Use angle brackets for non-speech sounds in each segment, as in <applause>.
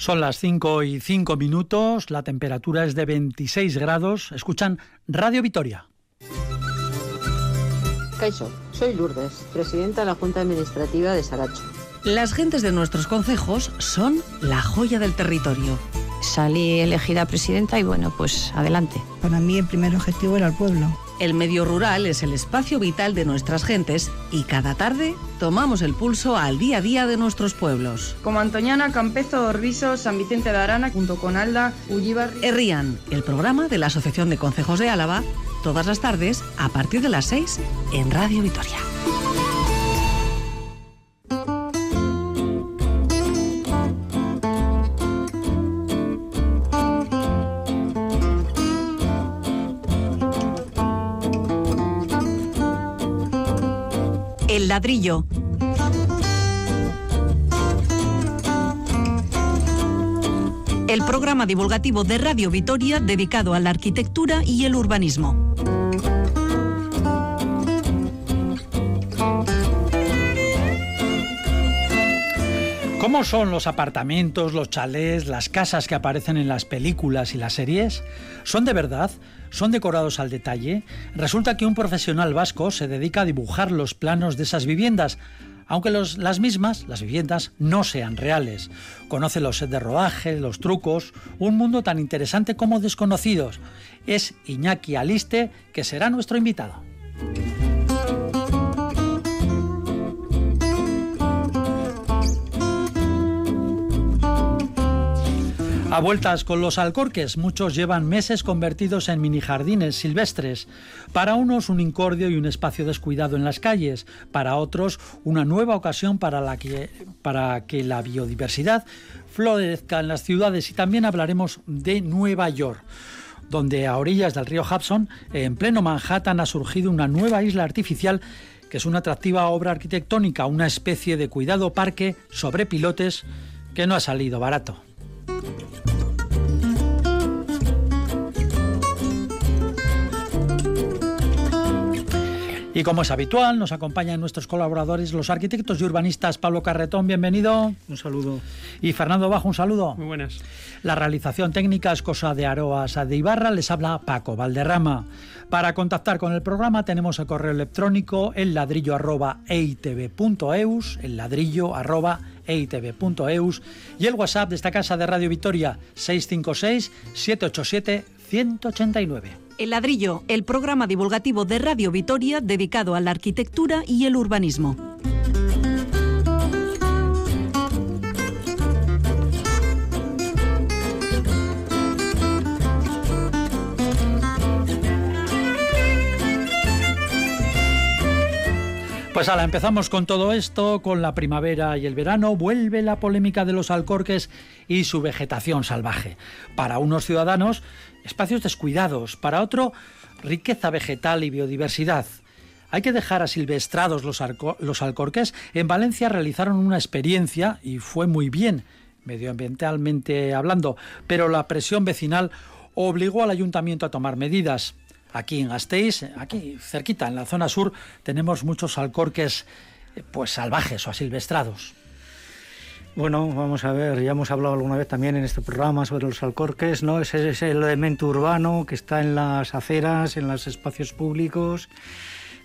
Son las 5 y 5 minutos, la temperatura es de 26 grados. Escuchan Radio Vitoria. Caixo, soy Lourdes, presidenta de la Junta Administrativa de Saracho. Las gentes de nuestros concejos son la joya del territorio. Salí elegida presidenta y bueno, pues adelante. Para mí el primer objetivo era el pueblo. El medio rural es el espacio vital de nuestras gentes y cada tarde tomamos el pulso al día a día de nuestros pueblos. Como Antoñana, Campezo, Orbiso, San Vicente de Arana, junto con Alda, Ullíbar... Errían, el programa de la Asociación de Concejos de Álava, todas las tardes a partir de las 6 en Radio Vitoria. El programa divulgativo de Radio Vitoria dedicado a la arquitectura y el urbanismo. ¿Cómo son los apartamentos, los chalés, las casas que aparecen en las películas y las series? ¿Son de verdad? ¿Son decorados al detalle? Resulta que un profesional vasco se dedica a dibujar los planos de esas viviendas, aunque las mismas, las viviendas, no sean reales. Conoce los sets de rodaje, los trucos, un mundo tan interesante como desconocidos. Es Iñaki Aliste, que será nuestro invitado. A vueltas con los alcorques, muchos llevan meses convertidos en mini jardines silvestres. Para unos un incordio y un espacio descuidado en las calles, para otros una nueva ocasión para, que, para que la biodiversidad florezca en las ciudades y también hablaremos de Nueva York donde a orillas del río Hudson, en pleno Manhattan, ha surgido una nueva isla artificial que es una atractiva obra arquitectónica, una especie de cuidado parque sobre pilotes que no ha salido barato. Y como es habitual, nos acompañan nuestros colaboradores, los arquitectos y urbanistas Pablo Carretón, bienvenido. Un saludo. Y Fernando Bajo, un saludo. Muy buenas. La realización técnica es cosa de Aroas de Ibarra, les habla Paco Valderrama. Para contactar con el programa tenemos el correo electrónico el ladrillo arroba eitv.eus, el ladrillo arroba eitv.eus y el WhatsApp de esta casa de Radio Vitoria 656 787 189. El ladrillo, el programa divulgativo de Radio Vitoria dedicado a la arquitectura y el urbanismo. Pues ahora empezamos con todo esto, con la primavera y el verano, vuelve la polémica de los alcorques y su vegetación salvaje. Para unos ciudadanos, espacios descuidados, para otro, riqueza vegetal y biodiversidad. Hay que dejar asilvestrados los, los alcorques. En Valencia realizaron una experiencia y fue muy bien, medioambientalmente hablando, pero la presión vecinal obligó al ayuntamiento a tomar medidas. Aquí en Gasteiz, aquí cerquita, en la zona sur, tenemos muchos alcorques eh, pues salvajes o asilvestrados. Bueno, vamos a ver, ya hemos hablado alguna vez también en este programa sobre los alcorques, ¿no? Ese es el elemento urbano que está en las aceras, en los espacios públicos,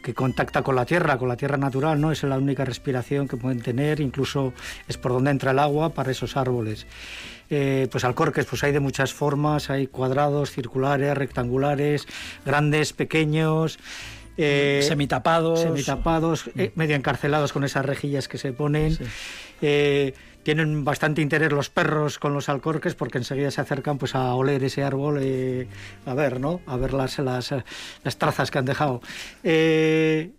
que contacta con la tierra, con la tierra natural, ¿no? Es la única respiración que pueden tener, incluso es por donde entra el agua para esos árboles. Eh, pues alcorques, pues hay de muchas formas, hay cuadrados, circulares, rectangulares, grandes, pequeños. Eh, semitapados. Semitapados, eh, medio encarcelados con esas rejillas que se ponen. Eh, tienen bastante interés los perros con los alcorques porque enseguida se acercan pues a oler ese árbol a ver no a ver las, las, las trazas que han dejado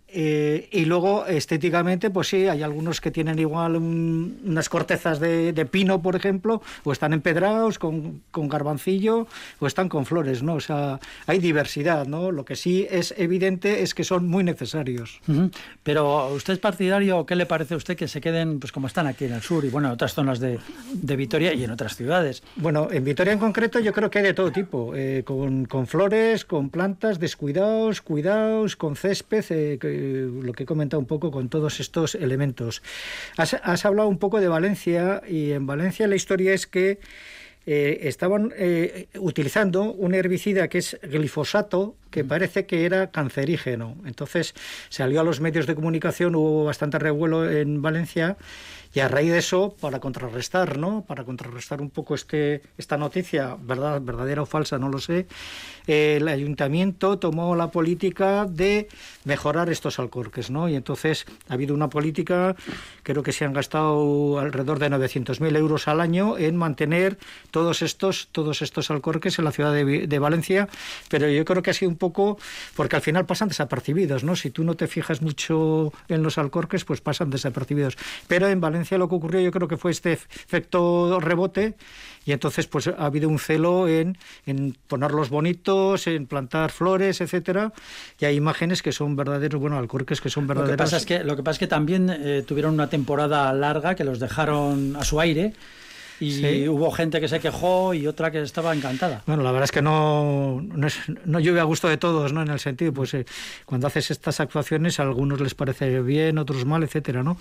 eh, y luego estéticamente pues sí hay algunos que tienen igual un, unas cortezas de, de, pino por ejemplo o están empedrados con, con, garbancillo o están con flores no o sea hay diversidad no lo que sí es evidente es que son muy necesarios uh -huh. pero usted es partidario qué le parece a usted que se queden pues como están aquí en el sur y bueno otras zonas de, de, Vitoria y en otras ciudades. Bueno, en Vitoria en concreto yo creo que hay de todo tipo, eh, con, con, flores, con plantas, descuidados, cuidados, con césped, eh, eh, lo que he comentado un poco con todos estos elementos. Has, hablado un poco de Valencia y en Valencia la historia es que eh, estaban eh, utilizando un herbicida que es glifosato, que mm. parece que era cancerígeno. Entonces salió a los medios de comunicación, hubo bastante revuelo en Valencia y a raíz de eso, para contrarrestar, ¿no? Para contrarrestar un poco este, esta noticia, verdad, verdadera o falsa, no lo sé, el ayuntamiento tomó la política de mejorar estos alcorques, ¿no? Y entonces ha habido una política, creo que se han gastado alrededor de 900.000 euros al año en mantener todos estos, todos estos alcorques en la ciudad de, de Valencia, pero yo creo que ha sido un poco, porque al final pasan desapercibidos, ¿no? Si tú no te fijas mucho en los alcorques, pues pasan desapercibidos. Pero en Valencia lo que ocurrió yo creo que fue este efecto rebote y entonces pues ha habido un celo en, en ponerlos bonitos, en plantar flores, etcétera, y hay imágenes que son verdaderos, bueno, alcorques que son verdaderos. Lo que pasa es que, lo que, pasa es que también eh, tuvieron una temporada larga que los dejaron a su aire y hubo gente que se quejó y otra que estaba encantada. Bueno, la verdad es que no, no, es, no llueve a gusto de todos, ¿no? En el sentido, pues eh, cuando haces estas actuaciones a algunos les parece bien, otros mal, etcétera, ¿no?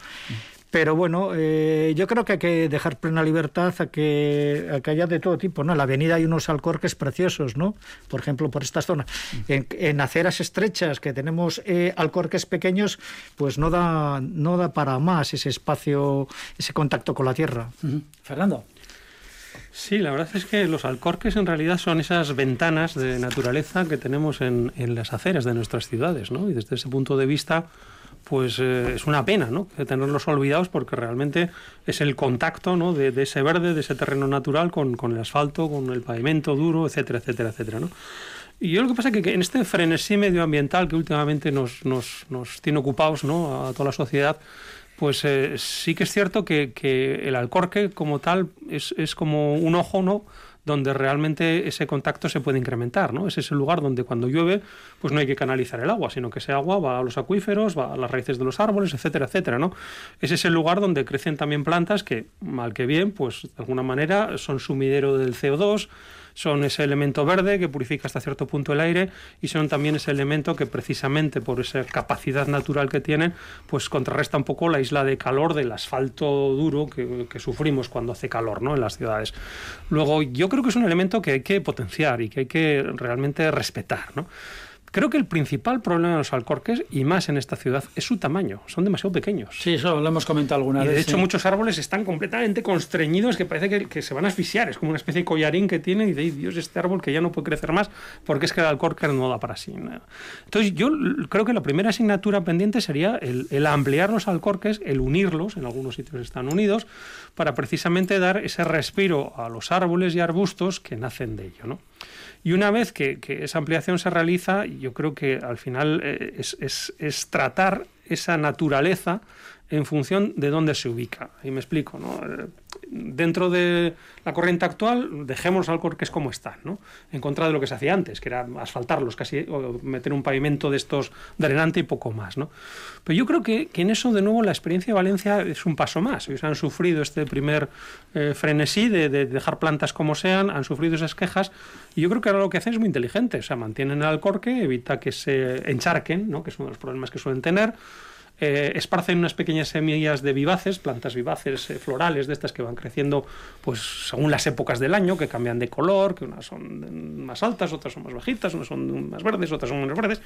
Pero bueno, eh, yo creo que hay que dejar plena libertad a que, a que haya de todo tipo, ¿no? En la avenida hay unos alcorques preciosos, ¿no? Por ejemplo, por esta zona. En, en aceras estrechas que tenemos eh, alcorques pequeños, pues no da, no da para más ese espacio, ese contacto con la tierra. Uh -huh. Fernando. Sí, la verdad es que los alcorques en realidad son esas ventanas de naturaleza que tenemos en, en las aceras de nuestras ciudades, ¿no? Y desde ese punto de vista, pues eh, es una pena ¿no? tenerlos olvidados porque realmente es el contacto ¿no? de, ese verde, de ese terreno natural con, con, el asfalto, con el pavimento duro, etcétera, etcétera, etcétera. ¿no? Y yo lo que pasa es que, que en este frenesí medioambiental que últimamente nos, nos, nos tiene ocupados ¿no? a toda la sociedad, pues eh, sí que es cierto que, que, el alcorque como tal es, es como un ojo, ¿no? Donde realmente ese contacto se puede incrementar, ¿no? Es ese lugar donde cuando llueve, pues no hay que canalizar el agua, sino que ese agua va a los acuíferos, va a las raíces de los árboles, etcétera, etcétera, ¿no? Es ese lugar donde crecen también plantas que, mal que bien, pues de alguna manera son sumidero del CO2, son ese elemento verde que purifica hasta cierto punto el aire y son también ese elemento que precisamente por esa capacidad natural que tienen, pues contrarresta un poco la isla de calor del asfalto duro que, sufrimos cuando hace calor ¿no? en las ciudades. Luego, yo creo que es un elemento que hay que potenciar y que hay que realmente respetar. ¿no? Creo que el principal problema de los alcorques, y más en esta ciudad, es su tamaño. Son demasiado pequeños. Sí, eso lo hemos comentado alguna y vez. De hecho, sí. muchos árboles están completamente constreñidos, que parece que, que, se van a asfixiar. Es como una especie de collarín que tiene y de Dios, este árbol que ya no puede crecer más porque es que el alcorque no da para sí. Entonces, yo creo que la primera asignatura pendiente sería el, el ampliar los alcorques, el unirlos, en algunos sitios están unidos, para precisamente dar ese respiro a los árboles y arbustos que nacen de ello. ¿no? Y una vez que, esa ampliación se realiza, yo creo que al final eh, es, es, es, tratar esa naturaleza en función de dónde se ubica. Y me explico, ¿no? Dentro de la corriente actual, dejemos los alcorques como están, ¿no? En contra de lo que se hacía antes, que era asfaltarlos, casi o meter un pavimento de estos drenante y poco más, ¿no? Pero yo creo que, que en eso, de nuevo, la experiencia de Valencia es un paso más. Ellos han sufrido este primer eh, frenesí de, de, dejar plantas como sean, han sufrido esas quejas, y yo creo que ahora lo que hacen es muy inteligente. O sea, mantienen el alcorque, evita que se encharquen, ¿no? Que es uno de los problemas que suelen tener eh, esparcen unas pequeñas semillas de vivaces, plantas vivaces eh, florales de estas que van creciendo pues según las épocas del año, que cambian de color, que unas son más altas, otras son más bajitas, unas son más verdes, otras son menos verdes,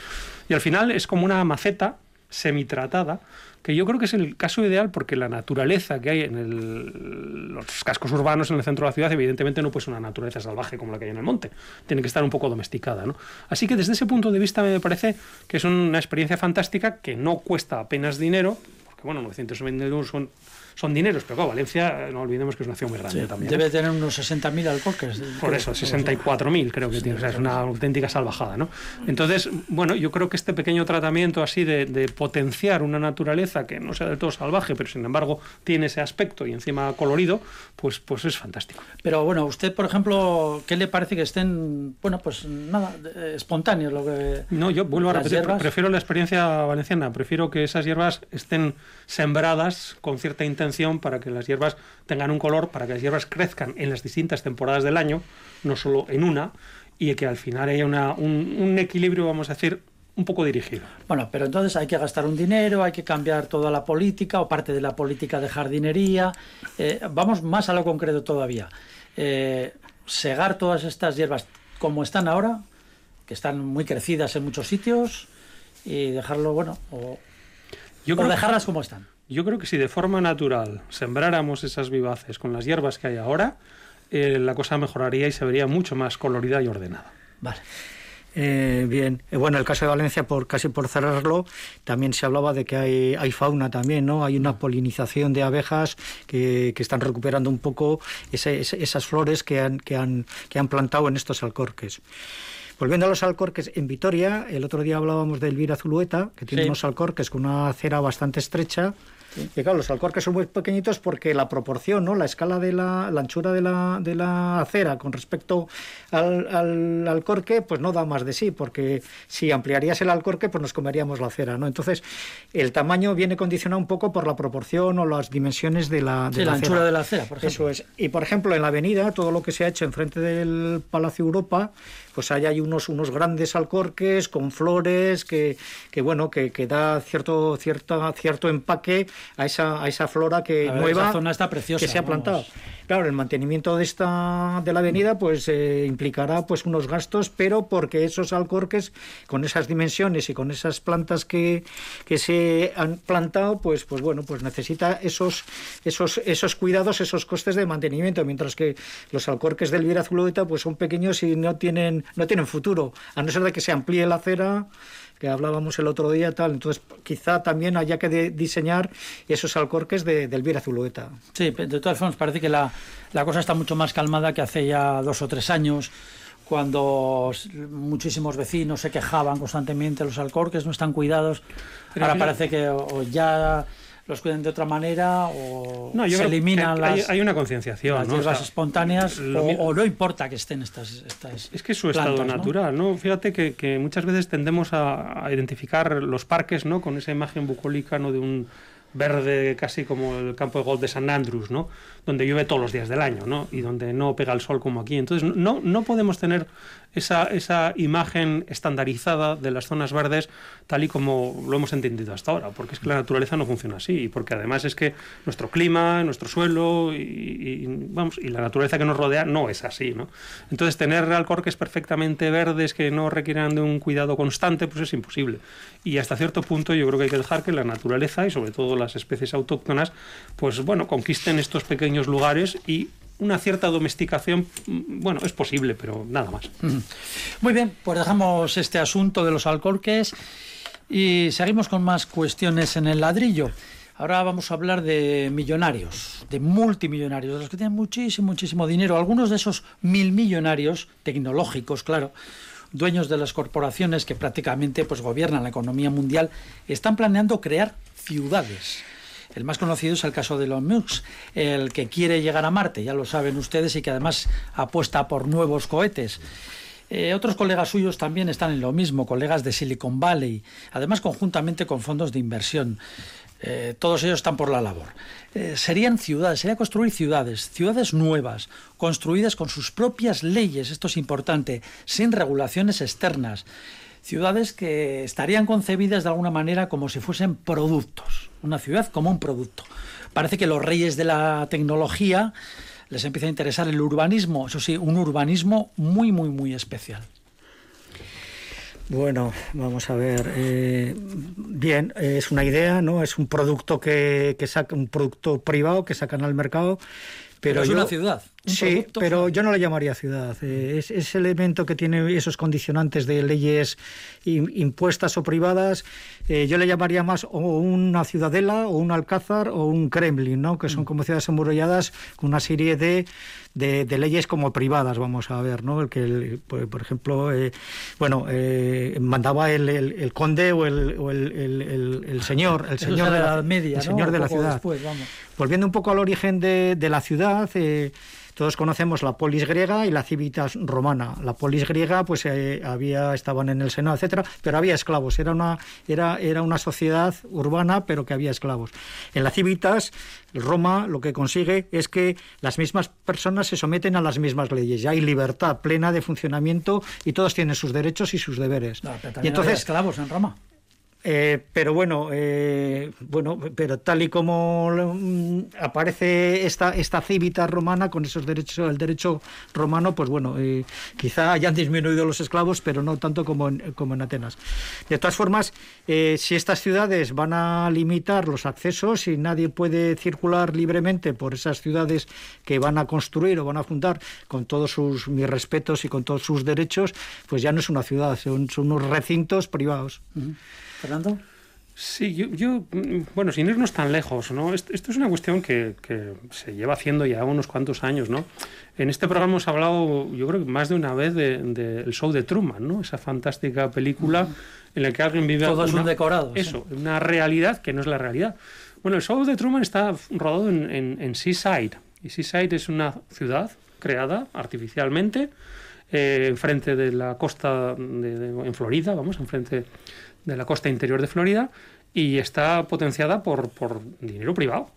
y al final es como una maceta semitratada, que yo creo que es el caso ideal porque la naturaleza que hay en los cascos urbanos en el centro de la ciudad evidentemente no puede ser una naturaleza salvaje como la que hay en el monte, tiene que estar un poco domesticada. ¿no? Así que desde ese punto de vista me parece que es una experiencia fantástica que no cuesta apenas dinero, porque bueno, 920 euros son son dineros, pero claro, Valencia, no olvidemos que es una ciudad muy grande sí, también. Debe ¿eh? tener unos 60.000 alcorques. Por eso, 64.000 creo que sí, tiene, o sea, es una auténtica salvajada, ¿no? Entonces, bueno, yo creo que este pequeño tratamiento así de, de, potenciar una naturaleza que no sea del todo salvaje, pero sin embargo tiene ese aspecto y encima colorido, pues, pues es fantástico. Pero bueno, usted, por ejemplo, ¿qué le parece que estén, bueno, pues nada, espontáneos? Lo que, no, yo vuelvo a repetir, hierbas... prefiero la experiencia valenciana, prefiero que esas hierbas estén sembradas con cierta para que las hierbas tengan un color, para que las hierbas crezcan en las distintas temporadas del año, no solo en una, y que al final haya una, un, un, equilibrio, vamos a decir, un poco dirigido. Bueno, pero entonces hay que gastar un dinero, hay que cambiar toda la política o parte de la política de jardinería. Eh, vamos más a lo concreto todavía. Eh, segar todas estas hierbas como están ahora, que están muy crecidas en muchos sitios, y dejarlo, bueno, o, Yo o creo que- dejarlas como están. Yo creo que si de forma natural sembráramos esas vivaces con las hierbas que hay ahora, eh, la cosa mejoraría y se vería mucho más colorida y ordenada. Vale. Eh, bien, Eh, bueno, el caso de Valencia, por casi por cerrarlo, también se hablaba de que hay, hay fauna también, ¿no? Hay una polinización de abejas que, que están recuperando un poco ese- ese- esas flores que han, que, han, que han plantado en estos alcorques. Volviendo a los alcorques, en Vitoria, el otro día hablábamos de Elvira Zulueta, que tiene Sí. unos alcorques con una acera bastante estrecha. Y claro, los alcorques son muy pequeñitos porque la proporción, ¿no? la escala de la, la anchura de la, de la acera con respecto al, al alcorque, pues no da más de sí, porque si ampliarías el alcorque, pues nos comeríamos la acera. ¿no? Entonces, el tamaño viene condicionado un poco por la proporción o las dimensiones de la, de Sí, la anchura de la acera, por ejemplo. Eso es. Y por ejemplo, en la avenida, todo lo que se ha hecho enfrente del Palacio Europa, pues ahí hay unos, unos grandes alcorques con flores que, que bueno, que, que da cierto, cierta, cierto empaque a esa, a esa flora que verdad, nueva esa zona está preciosa, que se ha vamos. plantado. Claro, el mantenimiento de esta de la avenida pues eh, implicará pues unos gastos, pero porque esos alcorques con esas dimensiones y con esas plantas que, que se han plantado, pues pues bueno, pues necesita esos esos esos cuidados, esos costes de mantenimiento, mientras que los alcorques del Viera Zulueta pues son pequeños y no tienen no tienen futuro, a no ser de que se amplíe la acera que hablábamos el otro día tal, entonces quizá también haya que de- diseñar esos alcorques de, del Viera Zulueta. Sí, de todas formas, parece que la, la cosa está mucho más calmada que hace ya dos o tres años, cuando muchísimos vecinos se quejaban constantemente, los alcorques no están cuidados. Pero Ahora final- parece que o, o ya los cuidan de otra manera o No, yo se eliminan hay, las, hay una concienciación. las ¿no? O hierbas sea, espontáneas lo o, no importa que estén estas, estas Es que es su estado natural, ¿no? Fíjate que, que muchas veces tendemos a, a identificar los parques, ¿no? Con esa imagen bucólica, ¿no? De un verde casi como el campo de golf de San Andrews, ¿no? Donde llueve todos los días del año, ¿no? Y donde no pega el sol como aquí. Entonces, no, no podemos tener esa, esa imagen estandarizada de las zonas verdes tal y como lo hemos entendido hasta ahora, porque es que la naturaleza no funciona así, y porque además es que nuestro clima, nuestro suelo y, y, vamos, y la naturaleza que nos rodea no es así, ¿no? Entonces, tener alcorques perfectamente verdes que no requieran de un cuidado constante, pues es imposible. Y hasta cierto punto yo creo que hay que dejar que la naturaleza y sobre todo las especies autóctonas, pues bueno, conquisten estos pequeños lugares y una cierta domesticación, mm, bueno, es posible, pero nada más. Muy bien, pues dejamos este asunto de los alcorques y seguimos con más cuestiones en el ladrillo. Ahora vamos a hablar de millonarios, de multimillonarios, de los que tienen muchísimo, muchísimo dinero. Algunos de esos mil millonarios tecnológicos, claro, dueños de las corporaciones que prácticamente pues, gobiernan la economía mundial, están planeando crear ciudades. El más conocido es el caso de Elon Musk, el que quiere llegar a Marte, ya lo saben ustedes, y que además apuesta por nuevos cohetes. Eh, otros colegas suyos también están en lo mismo, colegas de Silicon Valley, además conjuntamente con fondos de inversión. Eh, todos ellos están por la labor. Eh, serían ciudades, sería construir ciudades, ciudades nuevas, construidas con sus propias leyes, esto es importante, sin regulaciones externas. Ciudades que estarían concebidas de alguna manera como si fuesen productos, una ciudad como un producto. Parece que los reyes de la tecnología les empieza a interesar el urbanismo, eso sí, un urbanismo muy, muy, muy especial. Bueno, vamos a ver. eh, bien, es una idea, ¿no? Es un producto que, que saca, un producto privado que sacan al mercado. Pero, Pero es yo- una ciudad, un sí, producto, pero yo no le llamaría ciudad. Eh, es ese elemento que tiene esos condicionantes de leyes im- impuestas o privadas, eh, yo le llamaría más o una ciudadela, o un alcázar, o un Kremlin, ¿no? Que Mm. son como ciudades amuralladas con una serie de, de, de leyes como privadas, vamos a ver, ¿no? El que, el- por, por ejemplo, eh, bueno, eh, mandaba el, el- el conde o el, o señor, el señor de la la, Media, el señor de la ciudad. después, vamos. Volviendo un poco al origen de, de la ciudad, eh, todos conocemos la polis griega y la civitas romana. La polis griega, pues eh, había, estaban en el Senado, etcétera, pero había esclavos. Era una, era, era una sociedad urbana, pero que había esclavos. En la civitas, Roma lo que consigue es que las mismas personas se someten a las mismas leyes. Ya hay libertad plena de funcionamiento y todos tienen sus derechos y sus deberes. y entonces, esclavos en Roma. Eh, pero bueno, eh, bueno, pero tal y como mm, aparece esta esta cívita romana con esos derechos, el derecho romano, pues bueno, eh, quizá hayan disminuido los esclavos, pero no tanto como en, como en Atenas. De todas formas, si estas ciudades van a limitar los accesos y nadie puede circular libremente por esas ciudades que van a construir o van a fundar con todos sus mis respetos y con todos sus derechos, pues ya no es una ciudad, son, unos recintos privados. Fernando. Sí, yo, mm, bueno, sin irnos tan lejos, ¿no? Esto, es una cuestión que, se lleva haciendo ya unos cuantos años, ¿no? En este programa hemos hablado, yo creo que más de una vez, del de, el show de Truman, ¿no? Esa fantástica película en la que alguien vive... Todo es un decorado. Eso, una realidad que no es la realidad. Bueno, el show de Truman está rodado en, Seaside, y Seaside es una ciudad creada artificialmente eh, enfrente de la costa en Florida, vamos, enfrente de la costa interior de Florida y está potenciada por, por dinero privado,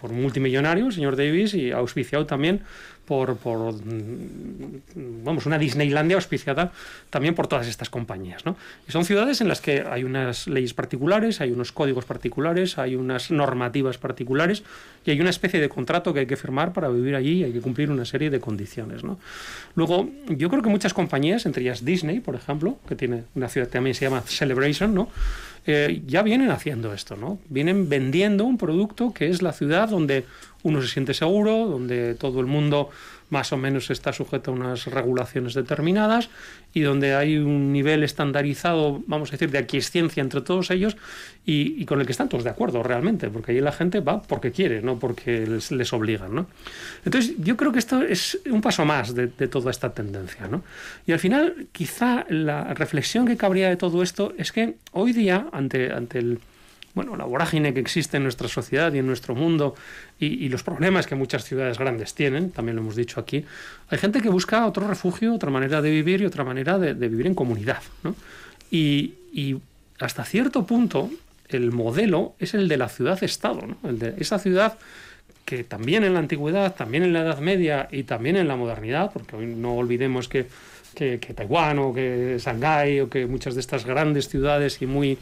por un multimillonario, el señor Davis, y auspiciado también por, por, mm, vamos, una Disneylandia auspiciada también por todas estas compañías. ¿no? Y son ciudades en las que hay unas leyes particulares, hay unos códigos particulares, hay unas normativas particulares y hay una especie de contrato que hay que firmar para vivir allí y hay que cumplir una serie de condiciones. ¿no? Luego, yo creo que muchas compañías, entre ellas Disney, por ejemplo, que tiene una ciudad que también se llama Celebration, ¿no? Eh, ya vienen haciendo esto, ¿no? Vienen vendiendo un producto que es la ciudad donde uno se siente seguro, donde todo el mundo más o menos está sujeto a unas regulaciones determinadas y donde hay un nivel estandarizado, vamos a decir, de aquiescencia entre todos ellos y, con el que están todos de acuerdo realmente, porque ahí la gente va porque quiere, no porque les, obligan. ¿no? Entonces, yo creo que esto es un paso más de, toda esta tendencia. ¿no? Y al final, quizá la reflexión que cabría de todo esto es que hoy día, ante, ante el bueno, la vorágine que existe en nuestra sociedad y en nuestro mundo y, los problemas que muchas ciudades grandes tienen, también lo hemos dicho aquí, hay gente que busca otro refugio, otra manera de vivir y otra manera de, vivir en comunidad. ¿no? Y, hasta cierto punto el modelo es el de la ciudad-estado, el de esa ciudad que también en la antigüedad, también en la Edad Media y también en la modernidad, porque hoy no olvidemos que, que, que Taiwán o que Shanghái o que muchas de estas grandes ciudades y muy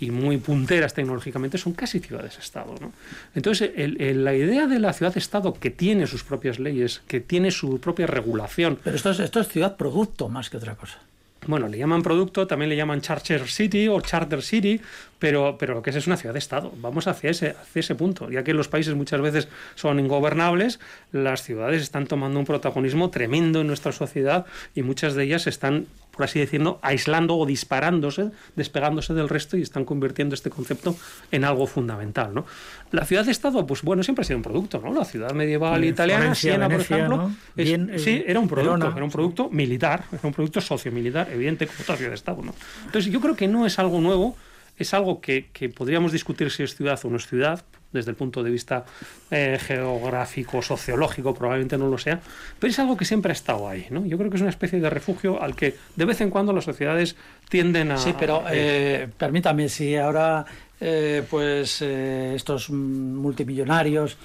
y muy punteras tecnológicamente son casi ciudades-estado. ¿no? Entonces, la idea de la ciudad-estado que tiene sus propias leyes, que tiene su propia regulación. Pero esto es, esto es ciudad-producto más que otra cosa. Bueno, le llaman producto, también le llaman Charter City o Charter City, pero, pero lo que es es una ciudad-estado. Vamos hacia ese, hacia ese punto. Ya que los países muchas veces son ingobernables, las ciudades están tomando un protagonismo tremendo en nuestra sociedad y muchas de ellas están por así decirlo, aislando o disparándose, despegándose del resto y están convirtiendo este concepto en algo fundamental. ¿no? La ciudad-estado, pues bueno, siempre ha sido un producto, ¿no? La ciudad medieval italiana, Siena, por ejemplo, eh, era un producto, era un producto militar, era un producto sociomilitar, evidente, como toda ciudad-estado. ¿no? Entonces, yo creo que no es algo nuevo, es algo que, que podríamos discutir si es ciudad o no es ciudad, desde el punto de vista eh, geográfico, sociológico, probablemente no lo sea, pero es algo que siempre ha estado ahí. ¿no? Yo creo que es una especie de refugio al que de vez en cuando las sociedades tienden a... Sí, pero eh, permítame, si ahora eh, pues estos multimillonarios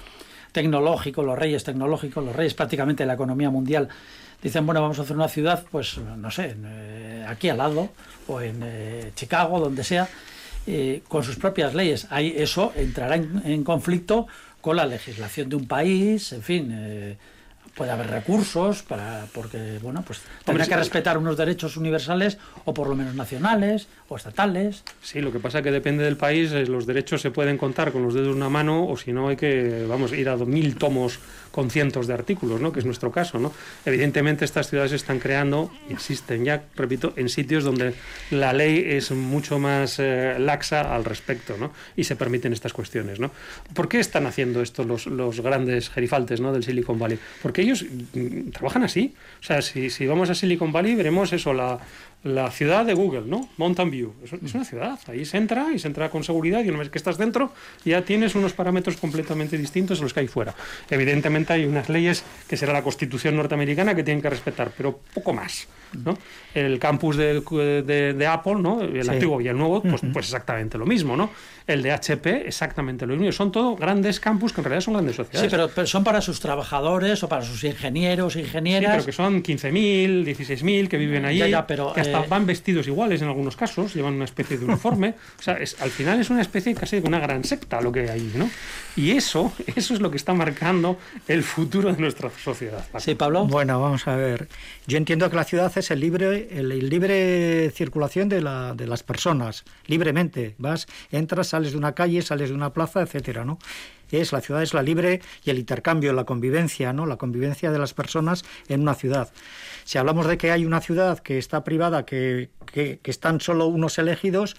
tecnológicos, los reyes tecnológicos, los reyes prácticamente de la economía mundial, dicen, bueno, vamos a hacer una ciudad, pues no sé, aquí al lado, o en Chicago, donde sea, eh, con sus propias leyes. Ahí eso entrará en, conflicto con la legislación de un país, en fin. Eh, puede haber recursos para porque bueno pues tendrá que respetar unos derechos universales o por lo menos nacionales o estatales sí lo que pasa es que depende del país eh, los derechos se pueden contar con los dedos de una mano o si no hay que vamos ir a mil tomos con cientos de artículos, ¿no? que es nuestro caso. ¿no? Evidentemente estas ciudades están creando, y existen ya, repito, en sitios donde la ley es mucho más eh, laxa al respecto ¿no? y se permiten estas cuestiones. ¿no? ¿Por qué están haciendo esto los, los grandes gerifaltes ¿no? del Silicon Valley? Porque ellos mm, trabajan así. O sea, si, si vamos a Silicon Valley veremos eso, la, la ciudad de Google, ¿no? Mountain View. Es, una ciudad. Ahí se entra y se entra con seguridad y una vez que estás dentro ya tienes unos parámetros completamente distintos a los que hay fuera. Evidentemente hay unas leyes que será la Constitución norteamericana que tienen que respetar, pero poco más. ¿no? El campus de, de, de Apple, ¿no? el antiguo y el nuevo, pues, pues exactamente lo mismo. ¿no? El de HP, exactamente lo mismo. Son todos grandes campus que en realidad son grandes sociedades. Sí, pero, son para sus trabajadores o para sus ingenieros, ingenieras. Sí, pero que son 15.000, 16.000 que viven allí, ya, pero, que hasta eh, van vestidos iguales en algunos casos, llevan una especie de uniforme. o sea, es, al final es una especie casi de una gran secta lo que hay ahí, ¿no? Y eso, eso es lo que está marcando el futuro de nuestra sociedad. Sí, Pablo. Bueno, vamos a ver. Yo entiendo que la ciudad es el libre, el, libre circulación de, la, de las personas, libremente. Vas, entras, sales de una calle, sales de una plaza, etcétera, ¿no? Es la ciudad es la libre y el intercambio, la convivencia, ¿no? La convivencia de las personas en una ciudad. Si hablamos de que hay una ciudad que está privada, que, que, que están solo unos elegidos,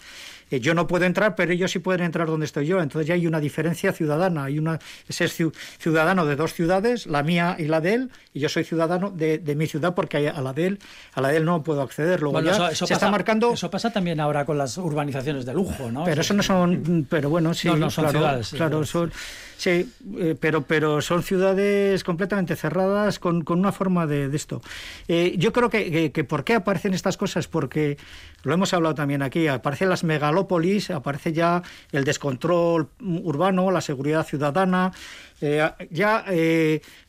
eh, yo no puedo entrar, pero ellos sí pueden entrar donde estoy yo. Entonces ya hay una diferencia ciudadana. Hay una, ese es ciudadano de dos ciudades, la mía y la de él, y yo soy ciudadano de, mi ciudad porque a la de él, a la de él no puedo acceder. Luego ya eso, se pasa, está marcando. Eso pasa también ahora con las urbanizaciones de lujo, ¿no? Pero eso no son, pero bueno, sí, no, son ciudades. Claro, son Sí, eh, pero, pero son ciudades completamente cerradas con, con una forma de, de esto. Eh, yo creo que, que, por qué aparecen estas cosas, porque lo hemos hablado también aquí, aparecen las megalópolis, aparece ya el descontrol urbano, la seguridad ciudadana, eh, ya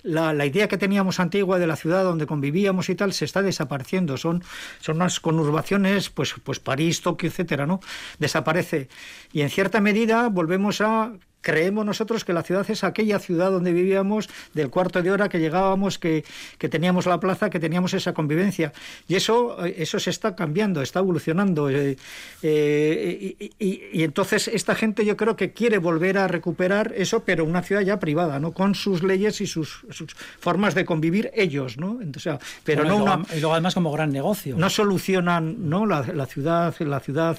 la, la, idea que teníamos antigua de la ciudad donde convivíamos y tal se está desapareciendo. Son, son unas conurbaciones, pues, pues París, Tokio, etcétera, ¿no? Desaparece. Y en cierta medida volvemos a creemos nosotros que la ciudad es aquella ciudad donde vivíamos del cuarto de hora que llegábamos, que, que teníamos la plaza, que teníamos esa convivencia. Y eso, eh, eso se está cambiando, está evolucionando. Eh, eh, y, entonces esta gente yo creo que quiere volver a recuperar eso, pero una ciudad ya privada, ¿no? Con sus leyes y sus, formas de convivir ellos, ¿no? Entonces, pero no y luego además como gran negocio. No solucionan, ¿no? La, la ciudad, la ciudad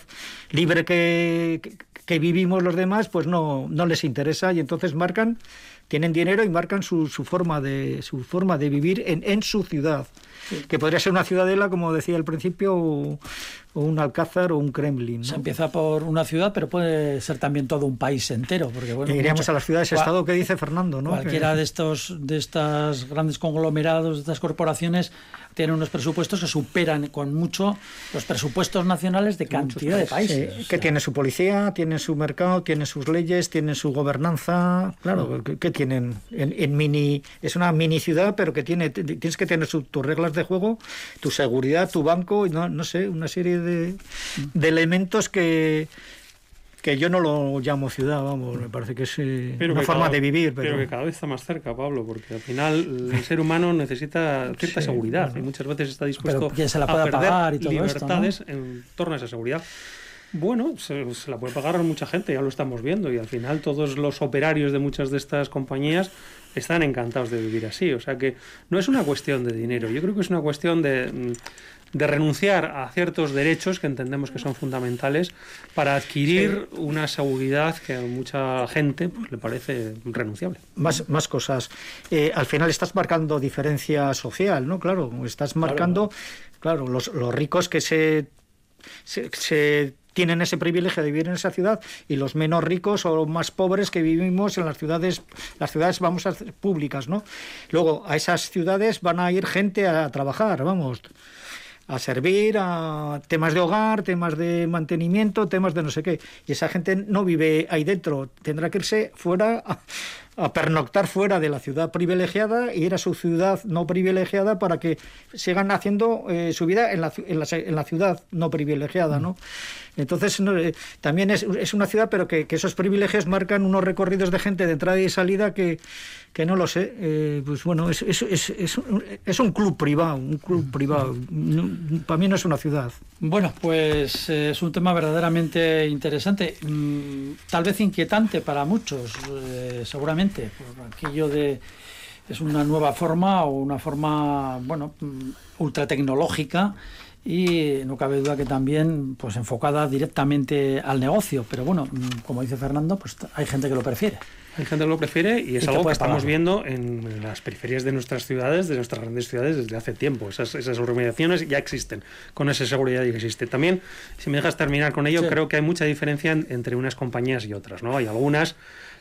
libre que, que vivimos los demás, pues no, no les interesa y entonces marcan, tienen dinero y marcan su, su forma, de, su forma de vivir en, en su ciudad. Que podría ser una ciudadela, como decía al principio, o, un alcázar o un Kremlin. Se empieza por una ciudad, pero puede ser también todo un país entero. Porque, bueno, iríamos a las ciudades-estado que dice Fernando, ¿no? Cualquiera de estos de estas grandes conglomerados, de estas corporaciones, tiene unos presupuestos que superan con mucho los presupuestos nacionales de cantidad de países. que tiene su policía, tiene su mercado, tiene sus leyes, tiene su gobernanza. Claro, que, tienen en, mini. Es una mini ciudad, pero que tiene tienes que tener tus reglas de juego, tu seguridad, tu banco, y no, no sé, una serie de, de elementos que que yo no lo llamo ciudad, vamos, me parece que es eh, una forma de vivir. Pero... que cada vez está más cerca, Pablo, porque al final el ser humano necesita cierta seguridad y muchas veces está dispuesto se la a perder pagar y todo libertades en torno a esa seguridad. Bueno, se, la puede pagar mucha gente, ya lo estamos viendo, y al final todos los operarios de muchas de estas compañías están encantados de vivir así. O sea que no es una cuestión de dinero, yo creo que es una cuestión de de renunciar a ciertos derechos que entendemos que son fundamentales para adquirir una seguridad que a mucha gente pues, le parece renunciable. Más, más cosas. Eh, al final estás marcando diferencia social, ¿no? Claro, estás marcando, claro, los, los, ricos que se, se, tienen ese privilegio de vivir en esa ciudad y los menos ricos o más pobres que vivimos en las ciudades, las ciudades vamos a públicas, ¿no? Luego a esas ciudades van a ir gente a trabajar, vamos a servir, a temas de hogar, temas de mantenimiento, temas de no sé qué. Y esa gente no vive ahí dentro, tendrá que irse fuera pernoctar fuera de la ciudad privilegiada e ir a su ciudad no privilegiada para que sigan haciendo eh, su vida en la, en, la, en la, ciudad no privilegiada, ¿no? Entonces, eh, también es, es, una ciudad, pero que, que, esos privilegios marcan unos recorridos de gente de entrada y salida que, que no lo sé. Eh, pues bueno, es, es, es, es, un club privado, un club privado. para mí no es una ciudad. Bueno, pues eh, es un tema verdaderamente interesante, mm, tal vez inquietante para muchos, seguramente, por aquello de es una nueva forma o una forma, bueno, mm, ultra tecnológica y no cabe duda que también pues enfocada directamente al negocio, pero bueno, mm, como dice Fernando, pues hay gente que lo prefiere. Hay gente que lo prefiere y es algo que estamos viendo en las periferias de nuestras ciudades, de nuestras grandes ciudades desde hace tiempo. Esas, esas urbanizaciones ya existen, con esa seguridad ya existe. También, si me dejas terminar con ello, creo que hay mucha diferencia entre unas compañías y otras. ¿no? Hay algunas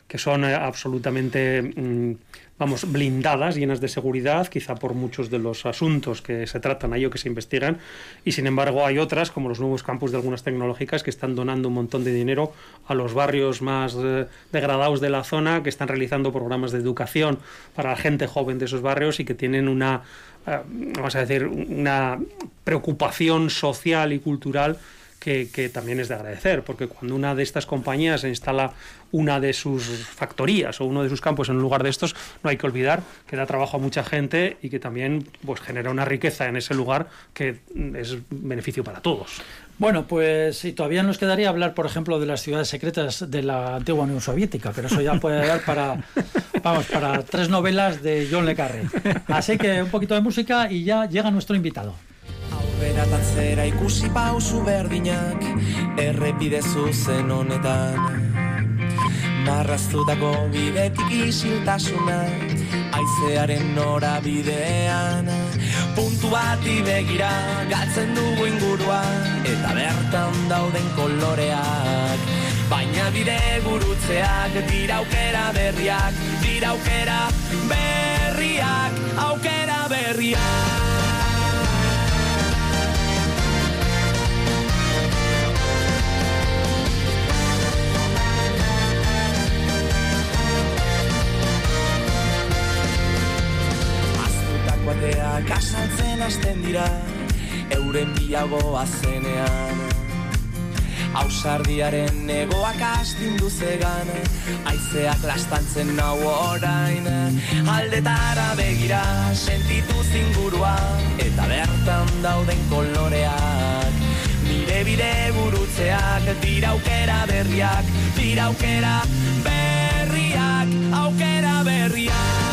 que son eh, absolutamente, mm, vamos, blindadas, llenas de seguridad, quizá por muchos de los asuntos que se tratan ahí o que se investigan, y sin embargo hay otras, como los nuevos campus de algunas tecnológicas, que están donando un montón de dinero a los barrios más eh, degradados de la zona, que están realizando programas de educación para la gente joven de esos barrios y que tienen una, eh, vamos a decir, una preocupación social y cultural que, que, también es de agradecer, porque cuando una de estas compañías instala una de sus factorías o uno de sus campos en un lugar de estos, no hay que olvidar que da trabajo a mucha gente y que también pues, genera una riqueza en ese lugar que es beneficio para todos. Bueno, pues y todavía nos quedaría hablar, por ejemplo, de las ciudades secretas de la antigua Unión Soviética, pero eso ya puede dar para, <laughs> vamos, para tres novelas de John Le Carré. Así que un poquito de música y ya llega nuestro invitado. Aurrera tatzera ikusi pausu berdinak Errepide zuzen honetan. Marraztutako bidetik isiltasuna Aizearen norabidean. Puntu bati begira galtzen dugu ingurua Eta bertan dauden koloreak. Baina bide gurutzeak dira aukera berriak Dira aukera berriak Aukera berriak bateak asaltzen hasten dira euren bilago azenean Ausardiaren negoak astindu zegan Aizeak lastantzen nau orain. Aldetara begira sentitu zingurua Eta bertan dauden koloreak. Nire bide burutzeak Tira aukera berriak Tira aukera berriak Aukera berriak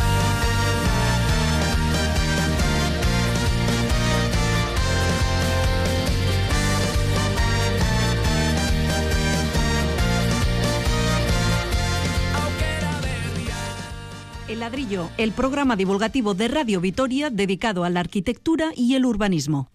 El ladrillo, el programa divulgativo de Radio Vitoria dedicado a la arquitectura y el urbanismo.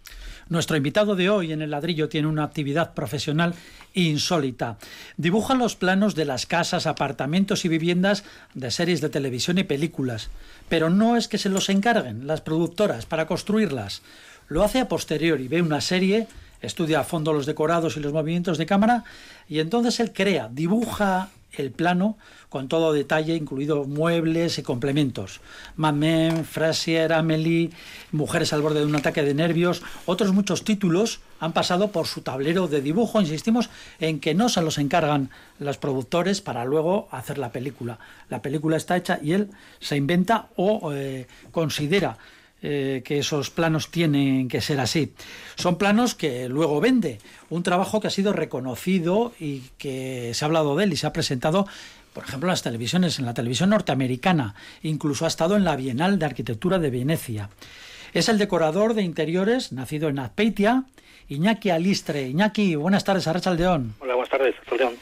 Nuestro invitado de hoy en el ladrillo tiene una actividad profesional insólita. Dibuja los planos de las casas, apartamentos y viviendas de series de televisión y películas. Pero no es que se los encarguen las productoras para construirlas. Lo hace a posteriori, ve una serie, estudia a fondo los decorados y los movimientos de cámara y entonces él crea, dibuja el plano con todo detalle, incluidos muebles y complementos. Mad Men, Frasier, Amelie, Mujeres al borde de un ataque de nervios, otros muchos títulos han pasado por su tablero de dibujo. Insistimos en que no se los encargan los productores para luego hacer la película. La película está hecha y él se inventa o eh, considera eh, que esos planos tienen que ser así. Son planos que luego vende. Un trabajo que ha sido reconocido y que se ha hablado de él y se ha presentado por ejemplo, en las televisiones, en la televisión norteamericana, incluso ha estado en la Bienal de Arquitectura de Venecia. Es el decorador de interiores, nacido en Azpeitia, Iñaki Alistre. Iñaki, buenas tardes, Arrachaldeón. Hola, buenas tardes, Arrachaldeón.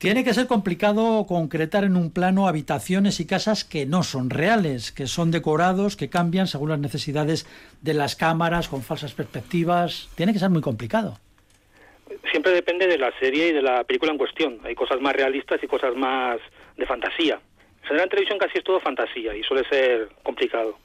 Tiene que ser complicado concretar en un plano habitaciones y casas que no son reales, que son decorados, que cambian según las necesidades de las cámaras, con falsas perspectivas. Tiene que ser muy complicado siempre depende de la serie y de la película en cuestión. Hay cosas más realistas y cosas más de fantasía. En general en televisión casi es todo fantasía y suele ser complicado.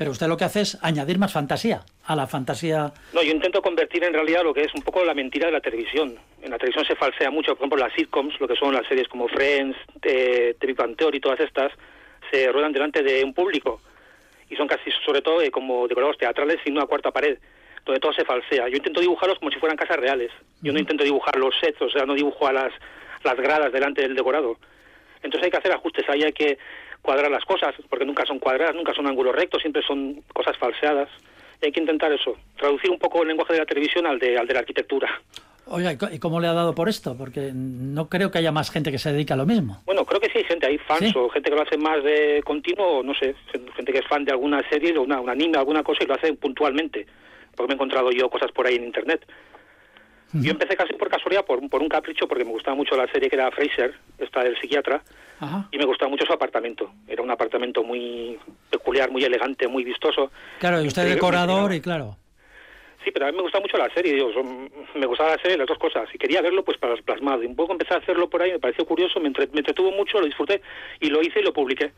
Pero usted lo que hace es añadir más fantasía a la fantasía. No, yo intento convertir en realidad lo que es un poco la mentira de la televisión. En la televisión se falsea mucho, por ejemplo, las sitcoms, lo que son las series como Friends, Bang Theory, todas estas, se ruedan delante de un público y son casi, sobre todo, eh, como decorados teatrales sin una cuarta pared donde todo se falsea. Yo intento dibujarlos como si fueran casas reales. Yo no intento dibujar los sets, o sea, no dibujo a las, las gradas delante del decorado. Entonces hay que hacer ajustes, ahí hay que cuadrar las cosas, porque nunca son cuadradas, nunca son ángulos rectos, siempre son cosas falseadas. Y hay que intentar eso, traducir un poco el lenguaje de la televisión al de, al de la arquitectura. Oiga, ¿y cómo le ha dado por esto? Porque no creo que haya más gente que se dedique a lo mismo. Bueno, creo que sí hay gente, hay fans o gente que lo hace más de continuo, no sé, gente que es fan de alguna serie o una, un anime, alguna cosa y lo hace puntualmente porque me he encontrado yo cosas por ahí en internet. Yo empecé casi por casualidad, por, por un capricho, porque me gustaba mucho la serie que era Fraser, esta del psiquiatra, y me gustaba mucho su apartamento. Era un apartamento muy peculiar, muy elegante, muy vistoso. Claro, y usted es decorador y claro. Sí, pero a mí me gusta mucho la serie, digo, son- me gustaba la serie, las dos cosas. Y quería verlo pues para plasmado. Y un poco empecé a hacerlo por ahí, me pareció curioso, me, entre- me entretuvo mucho, lo disfruté y lo hice y lo publiqué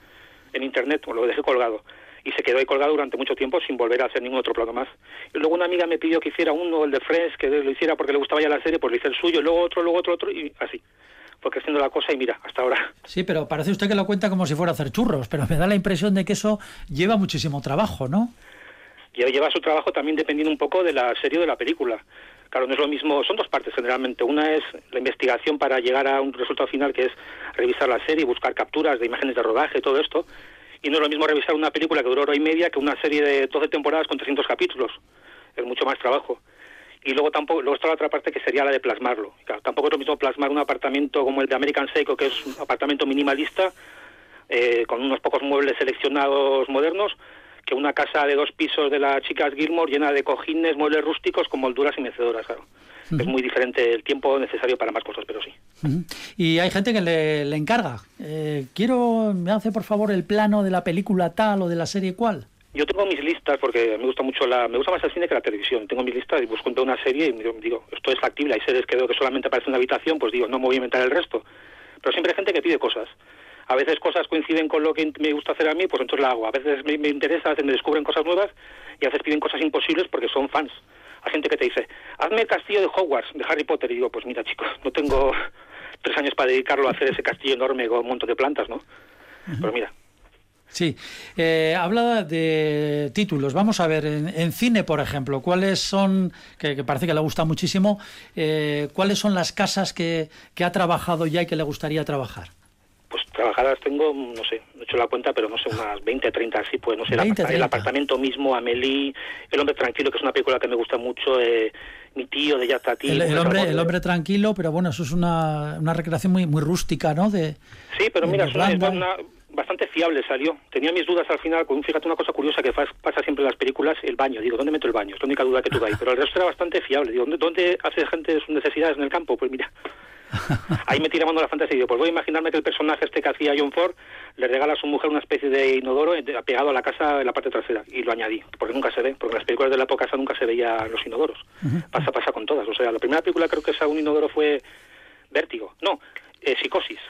en internet, o lo dejé colgado. Y se quedó ahí colgado durante mucho tiempo sin volver a hacer ningún otro programa más. Y luego una amiga me pidió que hiciera uno, el de Friends, que lo hiciera porque le gustaba ya la serie, pues le hice el suyo, y luego otro, luego otro, otro, y así. Fue creciendo la cosa y mira, hasta ahora. Sí, pero parece usted que lo cuenta como si fuera a hacer churros, pero me da la impresión de que eso lleva muchísimo trabajo, ¿no? Lleva, lleva su trabajo también dependiendo un poco de la serie o de la película. Claro, no es lo mismo, son dos partes generalmente. Una es la investigación para llegar a un resultado final, que es revisar la serie, buscar capturas de imágenes de rodaje, todo esto. Y no es lo mismo revisar una película que duró hora y media que una serie de 12 temporadas con 300 capítulos. Es mucho más trabajo. Y luego tampoco, luego está la otra parte que sería la de plasmarlo. Claro, tampoco es lo mismo plasmar un apartamento como el de American Psycho, que es un apartamento minimalista, eh, con unos pocos muebles seleccionados modernos, que una casa de dos pisos de las chicas Gilmore llena de cojines, muebles rústicos con molduras y mecedoras, claro. Es muy diferente el tiempo necesario para más cosas, pero sí. Ujú. Y hay gente que le, le encarga. eh, quiero, me hace por favor el plano de la película tal o de la serie cual. Yo tengo mis listas porque me gusta mucho la, me gusta más el cine que la televisión. Tengo mis listas y busco entre una serie y digo, digo, esto es factible. Hay series que veo que solamente aparece en una habitación, pues digo, no me voy a inventar el resto. Pero siempre hay gente que pide cosas. A veces cosas coinciden con lo que me gusta hacer a mí, pues entonces la hago. A veces me, me interesa, a veces me descubren cosas nuevas y a veces piden cosas imposibles porque son fans. Hay gente que te dice, hazme el castillo de Hogwarts, de Harry Potter. Y digo, pues mira chicos, no tengo <laughs> tres años para dedicarlo a hacer ese castillo enorme con un montón de plantas, ¿no? Pero mira, Sí, eh, habla de títulos. Vamos a ver, en, en cine, por ejemplo, ¿cuáles son, que, que parece que le gusta muchísimo, eh, cuáles son las casas que, que ha trabajado ya y que le gustaría trabajar? Pues trabajadas tengo, no sé, no he hecho la cuenta, pero no sé, unas 20, 30 así, pues no sé, el, 20, aparta- el 30. apartamento mismo, Amelie, El hombre tranquilo, que es una película que me gusta mucho, eh, Mi tío de Yatati. El, el hombre, el hombre tranquilo, pero bueno, eso es una, una recreación muy, muy rústica, ¿no? De, Sí, pero de mira, es una- bastante fiable salió. Tenía mis dudas al final, con, fíjate una cosa curiosa que pasa siempre en las películas, el baño. Digo, ¿dónde meto el baño? Es la única duda que tuve ahí. Pero el resto era bastante fiable. Digo, ¿dónde, hace gente sus necesidades en el campo? Pues mira, <laughs> ahí me tira mano la fantasía y digo, pues voy a imaginarme que el personaje este que hacía John Ford le regala a su mujer una especie de inodoro eh, pegado a la casa en la parte trasera. Y lo añadí, porque nunca se ve, porque en las películas de la época esa nunca se veía los inodoros. Pasa, pasa con todas. O sea, la primera película creo que esa un inodoro fue Vértigo. No, eh, Psicosis.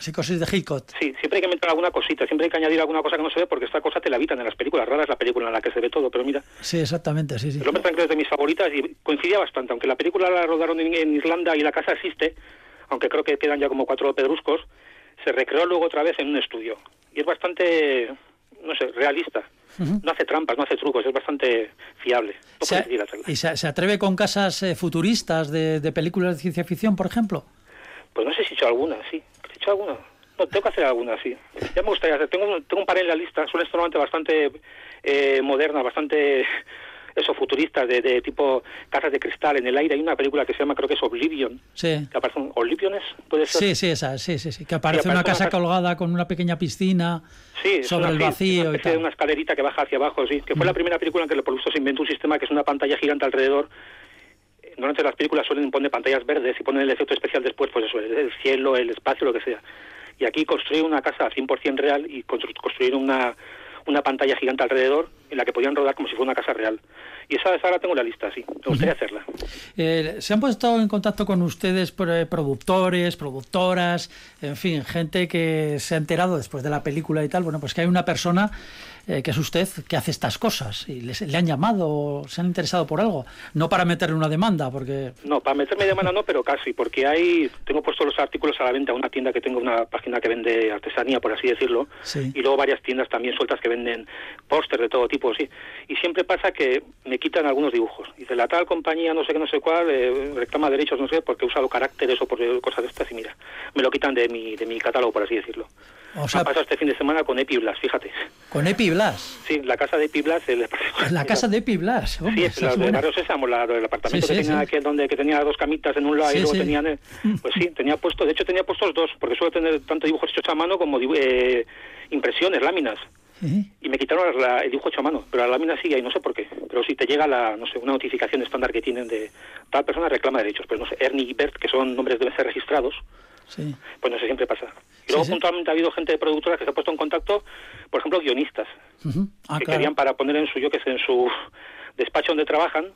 Psicosis de Hitchcock. Sí, siempre hay que meter alguna cosita, siempre hay que añadir alguna cosa que no se ve, porque esta cosa te la evitan en las películas. Rara es la película en la que se ve todo, pero mira, Sí, exactamente, sí, sí. El hombre tranquilo es de mis favoritas y coincidía bastante, aunque la película la rodaron en, en Irlanda y la casa existe, aunque creo que quedan ya como cuatro pedruscos, se recreó luego otra vez en un estudio. Y es bastante, no sé, realista. No hace trampas, no hace trucos, es bastante fiable. No Se-. ¿Y se, se atreve con casas eh, futuristas de, de películas de ciencia ficción, por ejemplo? Pues no sé si he hecho alguna, sí. ¿He hecho alguna? No, tengo que hacer alguna, sí. Ya me gustaría hacer. Tengo, un- tengo un par en la lista. Son normalmente bastante eh, modernas, bastante, <laughs> eso, futuristas, de, de tipo casas de cristal en el aire. Hay una película que se llama, creo que es Oblivion. Sí. Que aparece un, ¿Obliviones? ¿Puede ser? Sí, sí, esa, sí, sí, sí. Que aparece aparece una una casa colgada con una pequeña piscina Sí, es sobre una, el vacío una y tal. una escalerita que baja hacia abajo, sí. Que fue la primera película en que gusto se inventó un sistema que es una pantalla gigante alrededor. Normalmente las películas suelen poner pantallas verdes y ponen el efecto especial después, pues eso, el, el cielo, el espacio, lo que sea. Y aquí construir una casa 100% real y constru- construir una, una pantalla gigante alrededor en la que podían rodar como si fuera una casa real. Y esa, esa ahora tengo en la lista, sí. Me gustaría hacerla. Eh, ¿Se han puesto en contacto con ustedes eh, productores, productoras, en fin, gente que se ha enterado después de la película y tal? Bueno, pues que hay una persona eh, que es usted que hace estas cosas y les- le han llamado o se han interesado por algo. No para meterle una demanda, porque No, para meterme de mano no, pero casi, porque hay, tengo puestos los artículos a la venta, una tienda que tengo, una página que vende artesanía, por así decirlo, Sí. y luego varias tiendas también sueltas que venden póster de todo tipo, sí. Y siempre pasa que me quitan algunos dibujos. Dice, la tal compañía, no sé qué, no sé cuál, eh, reclama derechos, no sé, porque he usado caracteres o por cosas de estas, y mira, me lo quitan de mi, de mi catálogo, por así decirlo. O sea- Me pasado este fin de semana con Epiblas, fíjate. con Epi Blas. Sí, la casa de Epiblas... El... La casa de Epi Blas. Sí, es la de. Barrio Sésamo, la, el apartamento Sí, que sí, tenía sí. aquel donde que tenía dos camitas en un lado y luego tenían, eh, pues sí, tenía puesto, de hecho tenía puestos dos, porque suelo tener tanto dibujos hechos a mano como eh, impresiones, láminas. Y me quitaron la- el dibujo hecho a mano, pero la lámina sigue ahí, no sé por qué. Pero si te llega la, no sé, una notificación estándar que tienen de tal persona reclama derechos, pero no sé, Ernie y Bert, que son nombres deben ser registrados, Sí. pues no sé, siempre pasa. Y luego Sí, sí. puntualmente ha habido gente de productoras que se ha puesto en contacto, por ejemplo, guionistas. Ah, que claro. querían para poner en su, yo que sé, en su despacho donde trabajan,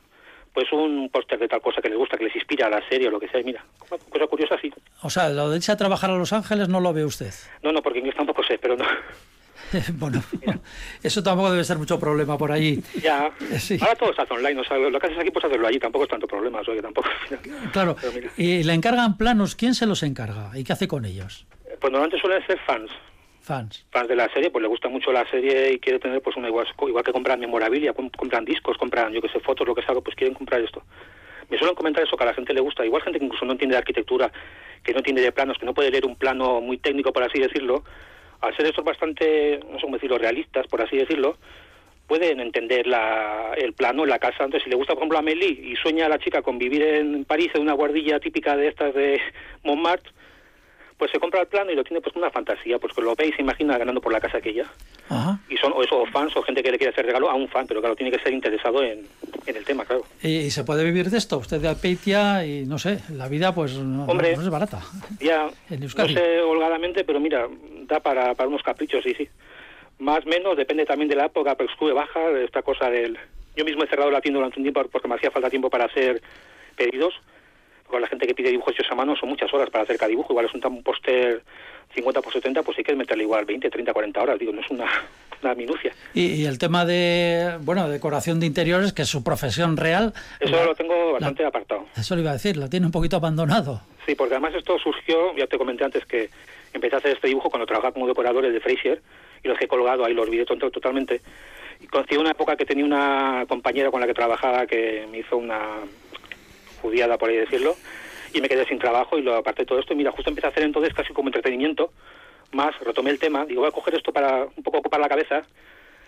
pues un póster de tal cosa que les gusta, que les inspira a la serie o lo que sea. Mira, cosa curiosa, sí. O sea, lo de irse a trabajar a Los Ángeles no lo ve usted. No, no, porque inglés tampoco sé, pero no. <laughs> bueno, eso tampoco debe ser mucho problema por allí. Ya, ahora todo hace online, o sea, lo que haces aquí pues hacerlo allí, tampoco es tanto problema, o sea, que tampoco... <laughs> Claro, y le encargan planos, ¿quién se los encarga? ¿Y qué hace con ellos? Pues normalmente suelen ser fans. Fans. Fans de la serie, pues le gusta mucho la serie y quiere tener pues una igual, igual que compran memorabilia, compran discos, compran, yo que sé, fotos, lo que sea, pues quieren comprar esto. Me suelen comentar eso, que a la gente le gusta, igual gente que incluso no entiende de arquitectura, que no entiende de planos, que no puede leer un plano muy técnico, por así decirlo, al ser estos bastante, no sé cómo decirlo, realistas, por así decirlo, pueden entender la, el plano, la casa. Entonces, si le gusta, por ejemplo, a Amélie y sueña a la chica con vivir en París en una guardilla típica de estas de Montmartre, pues se compra el plano y lo tiene pues una fantasía, pues que lo ve y se imagina ganando por la casa aquella. Y son o eso, fans o gente que le quiere hacer regalo a un fan, pero claro, tiene que ser interesado en, en el tema, claro. ¿Y se puede vivir de esto? Usted de Alpeitia y no sé, la vida pues no, Hombre, no es barata. Ya, <laughs> no sé holgadamente, pero mira, da para, para unos caprichos, sí, sí. Más menos, depende también de la época, pero sube, baja, esta cosa del... Yo mismo he cerrado la tienda durante un tiempo porque me hacía falta tiempo para hacer pedidos la gente que pide dibujos hechos a mano son muchas horas para hacer cada dibujo. Igual es un, póster 50 por 70, pues hay que meterle igual 20, 30, 40 horas. Digo, no es una, <laughs> una minucia. Y, el tema de, bueno, decoración de interiores, que es su profesión real. Eso lo tengo bastante apartado. Eso le iba a decir, lo tiene un poquito abandonado. Sí, porque además esto surgió, ya te comenté antes que empecé a hacer este dibujo cuando trabajaba como decorador de Fraser y los he colgado ahí, los olvidé totalmente. Y conocí una época que tenía una compañera con la que trabajaba que me hizo una, judiada, por ahí decirlo, y me quedé sin trabajo y lo aparté de todo esto. Y mira, justo empecé a hacer entonces casi como entretenimiento, más retomé el tema, digo, voy a coger esto para un poco ocupar la cabeza.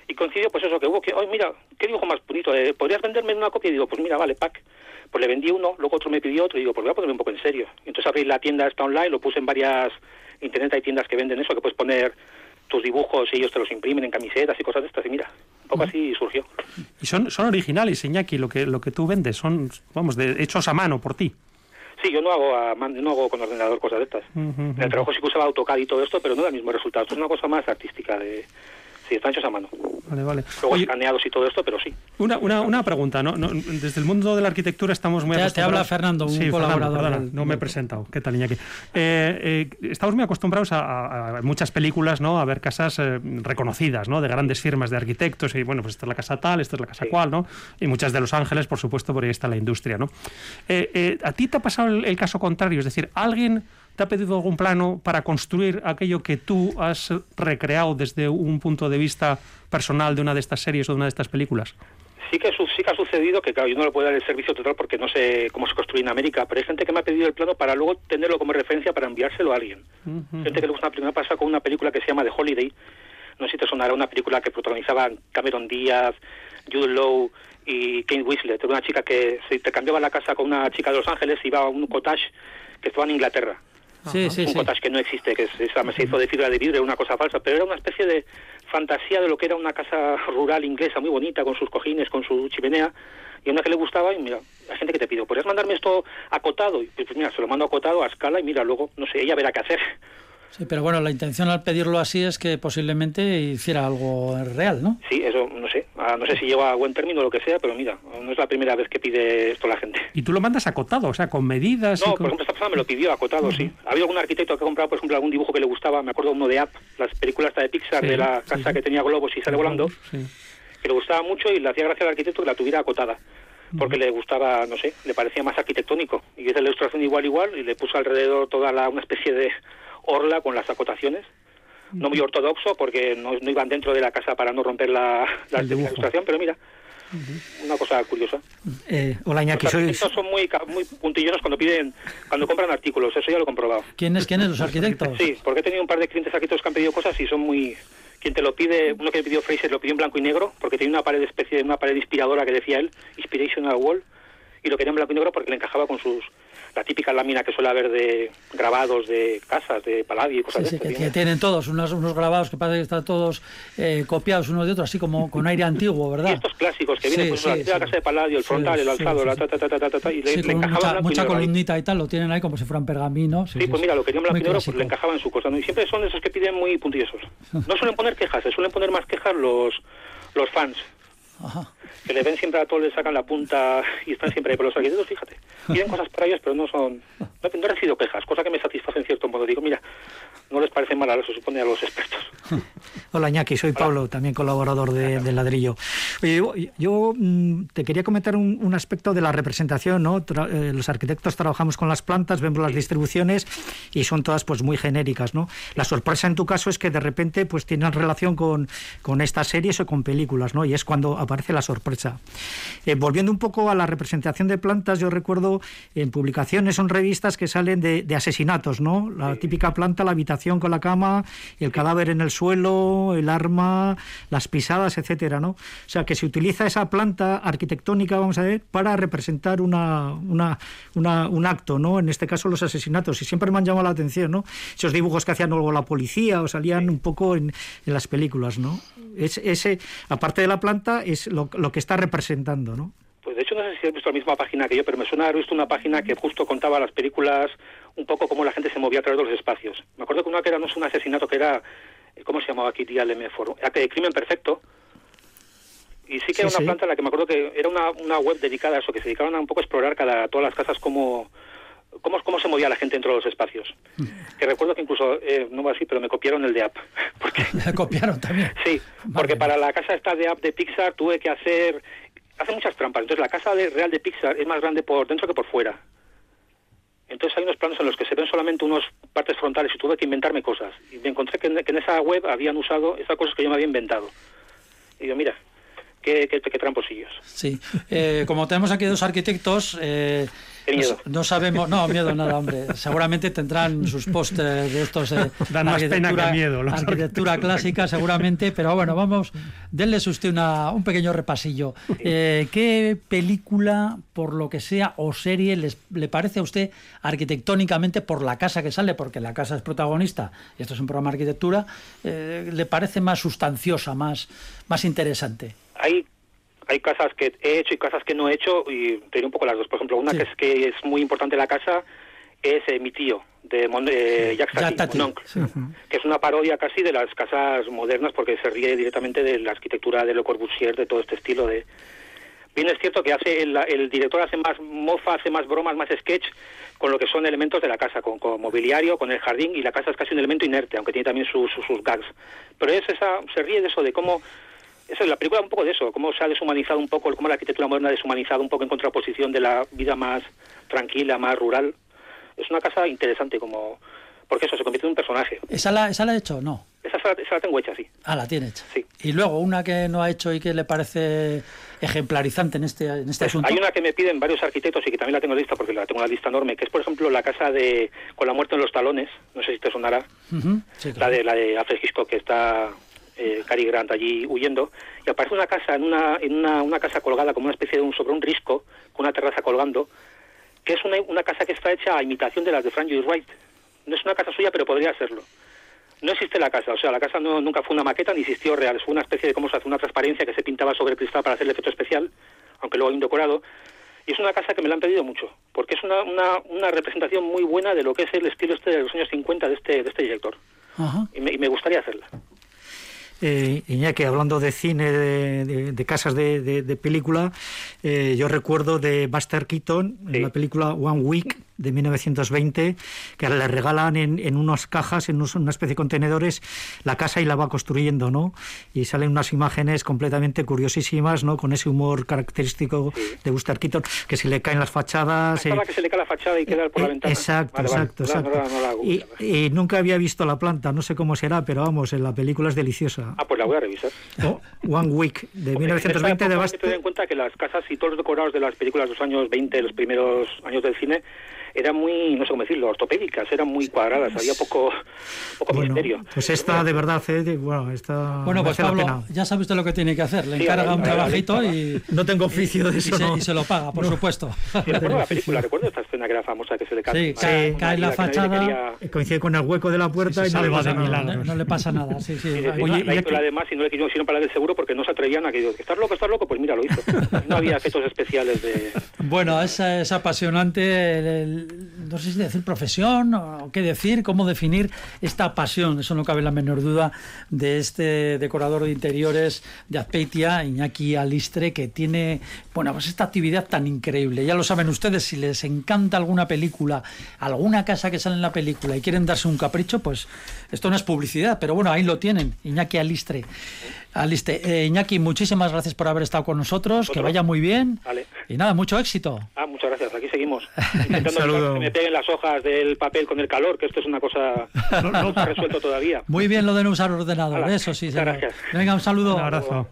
Y coincidió pues eso, que hubo que, oye, mira, qué dibujo más bonito, eh, ¿podrías venderme una copia? Y digo, pues mira, vale, pack. Pues le vendí uno, luego otro me pidió otro, y digo, pues voy a ponerme un poco en serio. Entonces abrí la tienda esta online, lo puse en varias, internet hay tiendas que venden eso, que puedes poner tus dibujos y ellos te los imprimen en camisetas y cosas de estas, y mira, un poco así surgió. Y son, son originales, Iñaki, lo que, lo que tú vendes, son, vamos, de, hechos a mano por ti. Sí, yo no hago, a, no hago con ordenador cosas de estas. En el trabajo sí que usaba AutoCAD y todo esto, pero no da el mismo resultado. Es una cosa más artística de, Sí, están hechos a mano. Vale, vale. Luego escaneados y todo esto, pero sí. Una, una, una pregunta, ¿no? Desde el mundo de la arquitectura estamos muy acostumbrados... Te habla Fernando, un colaborador. no me he presentado. ¿Qué tal, Iñaki? Eh, eh, estamos muy acostumbrados a, muchas películas, ¿no? A ver casas eh, reconocidas, ¿no? De grandes firmas de arquitectos y, bueno, pues esta es la casa tal, esta es la casa cual, ¿no? Y muchas de Los Ángeles, por supuesto, por ahí está la industria, ¿no? ¿A ti te ha pasado el caso contrario? Es decir, alguien ¿Te ha pedido algún plano para construir aquello que tú has recreado desde un punto de vista personal de una de estas series o de una de estas películas? Sí que, sí que ha sucedido que, claro, yo no le puedo dar el servicio total porque no sé cómo se construye en América, pero hay gente que me ha pedido el plano para luego tenerlo como referencia para enviárselo a alguien. Gente que le gusta una primera pasa con una película que se llama The Holiday, no sé si te sonará una película que protagonizaban Cameron Díaz, Jude Law y Kate Winslet, una chica que se intercambiaba la casa con una chica de Los Ángeles y iba a un cottage que estaba en Inglaterra Sí, sí, un cottage que no existe, que se hizo de fibra de vidrio, una cosa falsa, pero era una especie de fantasía de lo que era una casa rural inglesa muy bonita, con sus cojines, con su chimenea, y una que le gustaba, y mira, la gente que te pido, ¿podrías mandarme esto acotado? Y pues mira, se lo mando acotado a escala y mira, luego, no sé, ella verá qué hacer. Sí, pero bueno, la intención al pedirlo así es que posiblemente hiciera algo real, ¿no? Sí, eso no sé. Ah, no sé si lleva a buen término o lo que sea, pero mira, no es la primera vez que pide esto la gente. ¿Y tú lo mandas acotado, o sea, con medidas? No, por ejemplo, esta persona me lo pidió acotado, sí. Ha habido algún arquitecto que ha comprado, por ejemplo, algún dibujo que le gustaba, me acuerdo uno de App, las películas de Pixar, de la casa que tenía globos y sale volando, que le gustaba mucho y le hacía gracia al arquitecto que la tuviera acotada porque le gustaba, no sé, le parecía más arquitectónico. Y hice la ilustración igual, igual, y le puso alrededor toda la, una especie de orla con las acotaciones. No muy ortodoxo porque no, iban dentro de la casa para no romper la, la, ilustración, pero mira, una cosa curiosa. Eh, hola Iñaki, los son muy, muy puntillosos cuando piden, cuando compran artículos, eso ya lo he comprobado. ¿Quiénes, quiénes los arquitectos? Sí, porque he tenido un par de clientes arquitectos que han pedido cosas y son muy... Quien te lo pide, uno que pidió Fraser lo pidió en blanco y negro, porque tenía una pared especie una pared inspiradora que decía él, Inspirational Wall, y lo quería en blanco y negro porque le encajaba con sus la típica lámina que suele haber de grabados de casas, de paladio y cosas sí, de sí, que tienen todos unos, unos grabados que parece que están todos eh, copiados unos de otros, así como con aire antiguo, ¿verdad? Y estos clásicos que vienen pues, la casa de paladio, el frontal, el alzado, la ta, ta, ta, ta, ta, y le, le mucha, mucha columnita y tal, lo tienen ahí como si fueran pergaminos. Sí, pues mira, lo querían blanco y negro, pues le encajaba en su cosa, ¿no? Y siempre son esos que piden muy puntillosos. No suelen poner quejas, se suelen poner más quejas los, los fans. Ajá. Que le ven siempre a todos, le sacan la punta y están siempre ahí. Pero los arquitectos, fíjate, piden cosas para ellos, pero no son. No, no he recibido quejas, cosa que me satisface en cierto modo. Digo, mira, no les parece mal, se supone a los expertos. <laughs> Hola Iñaki, soy Pablo, también colaborador de, de Ladrillo. Oye, yo, yo, mm, te quería comentar un, un, aspecto de la representación, ¿no? Tra eh, los arquitectos trabajamos con las plantas, vemos las distribuciones y son todas pues muy genéricas, ¿no? La sorpresa en tu caso es que de repente pues tienen relación con, con estas series o con películas, ¿no? Y es cuando aparece la sorpresa. Eh, volviendo un poco a la representación de plantas, yo recuerdo en publicaciones en revistas que salen de, de asesinatos, ¿no? La sí. típica planta, la habitación con la cama, el cadáver en el suelo, el arma, las pisadas, etcétera, ¿no? O sea, que se utiliza esa planta arquitectónica, vamos a ver, para representar una, una, una, un acto, ¿no? En este caso los asesinatos. Y siempre me han llamado la atención, ¿no? Esos dibujos que hacían luego la policía o salían un poco en, en las películas, ¿no? Es, ese, aparte de la planta, es lo, lo que está representando, ¿no? Pues de hecho no sé si has visto la misma página que yo, pero me suena haber visto una página que justo contaba las películas, un poco cómo la gente se movía a través de los espacios. Me acuerdo que una que era no es un asesinato, que era, ¿cómo se llamaba aquí? Dígame, Crimen Perfecto. Y sí que era sí, una sí. planta en la que me acuerdo que era una, una web dedicada a eso, que se dedicaban a un poco a explorar cada, todas las casas como... Cómo, cómo se movía la gente dentro de los espacios. Que recuerdo que incluso, eh, no va así, pero me copiaron el de app. <laughs> Porque, <laughs> ¿Me copiaron también? Sí, porque para la casa esta de app de Pixar tuve que hacer hace muchas trampas. Entonces la casa de, real de Pixar es más grande por dentro que por fuera. Entonces hay unos planos en los que se ven solamente unas partes frontales y tuve que inventarme cosas. Y me encontré que en, que en esa web habían usado esas cosas que yo me había inventado. Y yo, mira, qué, qué, qué tramposillos. Sí, eh, como tenemos aquí dos arquitectos... Eh, miedo. No, no, sabemos, no, miedo nada, hombre. Seguramente tendrán sus pósters de estos <laughs> de Dan más pena que miedo. Los arquitectura clásica, seguramente, pero bueno, vamos, denles usted una, un pequeño repasillo. Eh, ¿Qué película, por lo que sea, o serie les, le parece a usted arquitectónicamente por la casa que sale, porque la casa es protagonista, y esto es un programa de arquitectura, eh, le parece más sustanciosa, más, más interesante? Hay hay casas que he hecho y casas que no he hecho y te diré un poco las dos. Por ejemplo, una sí. que es que es muy importante la casa es eh, Mi tío, de Mon eh, Jacques Tati, sí. que es una parodia casi de las casas modernas porque se ríe directamente de la arquitectura de Le Corbusier, de todo este estilo de... Bien es cierto que hace el, el director hace más mofa, hace más bromas, más sketch con lo que son elementos de la casa, con, con, mobiliario, con el jardín, y la casa es casi un elemento inerte, aunque tiene también sus gags. Pero es esa, se ríe de eso, de cómo esa es la película un poco de eso, cómo se ha deshumanizado un poco, cómo la arquitectura moderna ha deshumanizado un poco en contraposición de la vida más tranquila, más rural. Es una casa interesante como porque eso se convierte en un personaje. ¿Esa la, esa la ha hecho no? Esa, esa la tengo hecha, sí. Ah, la tiene hecha. Sí. Y luego una que no ha hecho y que le parece ejemplarizante en este, en este pues asunto. Hay una que me piden varios arquitectos y que también la tengo lista porque la tengo una lista enorme, que es por ejemplo la casa de con la muerte en los talones, no sé si te sonará. Uh -huh. sí, claro. La de la de Alfred Hitchcock que está eh, Cary Grant allí huyendo y aparece una casa en una en una, una casa colgada como una especie de un sobre un risco con una terraza colgando que es una, una casa que está hecha a imitación de las de Frank Lloyd Wright. No es una casa suya pero podría serlo. No existe la casa, o sea, la casa no, nunca fue una maqueta ni existió real, fue una especie de cómo se hace una transparencia que se pintaba sobre el cristal para hacer el efecto especial, aunque luego hay un decorado, y es una casa que me la han pedido mucho, porque es una, una, una representación muy buena de lo que es el estilo este de los años 50 de este, de este director, -huh. y, me, y me gustaría hacerla. Eh, Iñaki, hablando de cine, de, de, de casas de, de película, eh, yo recuerdo de Buster Keaton, sí. en la película One Week de 1920, que le regalan en, en unas cajas, en una especie de contenedores, la casa y la va construyendo, ¿no? Y salen unas imágenes completamente curiosísimas, ¿no? Con ese humor característico sí. de Buster Keaton, que se le caen las fachadas. Eh, que se le cae la fachada y queda por la ventana. Exacto, vale, exacto, vale. exacto. No, no, no, y, y, nunca había visto la planta, no sé cómo será, pero vamos, en la película es deliciosa. Ah, pues la voy a revisar. Oh, One Week, de Porque 1920 de Buster. Ten en cuenta que las casas y todos los decorados de las películas de los años 20, los primeros años del cine, eran muy, no sé cómo decirlo, ortopédicas, eran muy cuadradas, había poco, poco bueno, misterio. Pues esta de verdad, eh, bueno, esta bueno, pues Pablo, ya sabe usted lo que tiene que hacer, le sí, encarga un trabajito y... No tengo oficio de eso, y, se, y se, lo paga, por no. supuesto. Sí, recuerdo la película, recuerdo esta escena que era famosa, que se le cae, sí, cae, sí, cae la fachada... Quería... Coincide con el hueco de la puerta y no le pasa nada. No, no, le pasa nada, sí, sí. Oye, la hizo además y no le quisieron pagar el seguro porque no se atrevían a que digo, ¿estás loco, estás loco? Pues mira, lo hizo. No había efectos especiales de... Bueno, es, es apasionante no sé si decir profesión o qué decir, cómo definir esta pasión, eso no cabe la menor duda, de este decorador de interiores de Azpeitia, Iñaki Alistre, que tiene, bueno, pues esta actividad tan increíble. Ya lo saben ustedes, si les encanta alguna película, alguna casa que sale en la película y quieren darse un capricho, pues esto no es publicidad, pero bueno, ahí lo tienen, Iñaki Alistre. Aliste. Eh, Iñaki, muchísimas gracias por haber estado con nosotros, que vaya muy bien. Y nada, mucho éxito. Ah, muchas gracias, aquí seguimos. <laughs> Intentando que me peguen las hojas del papel con el calor, que esto es una cosa <laughs> no, no está resuelto todavía. Muy bien lo de no usar ordenador, eso sí. Gracias. Venga, un saludo. Un abrazo.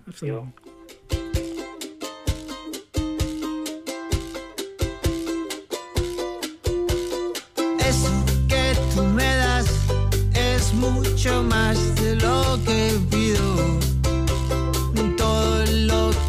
Eso que tú me das es mucho más de lo que pido.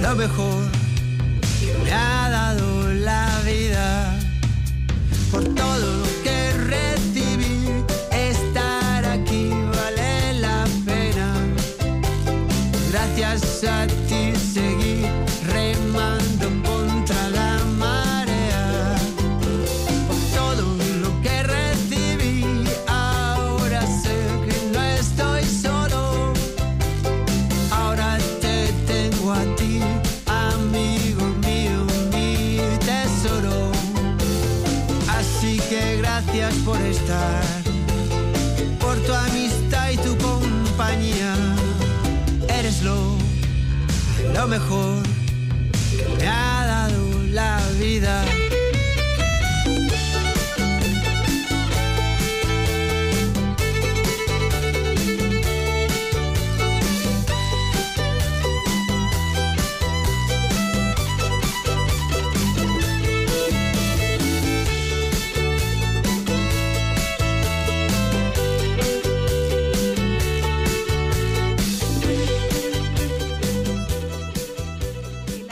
lo mejor que me ha dado la vida. Por todo lo que recibí, estar aquí vale la pena. Gracias a ti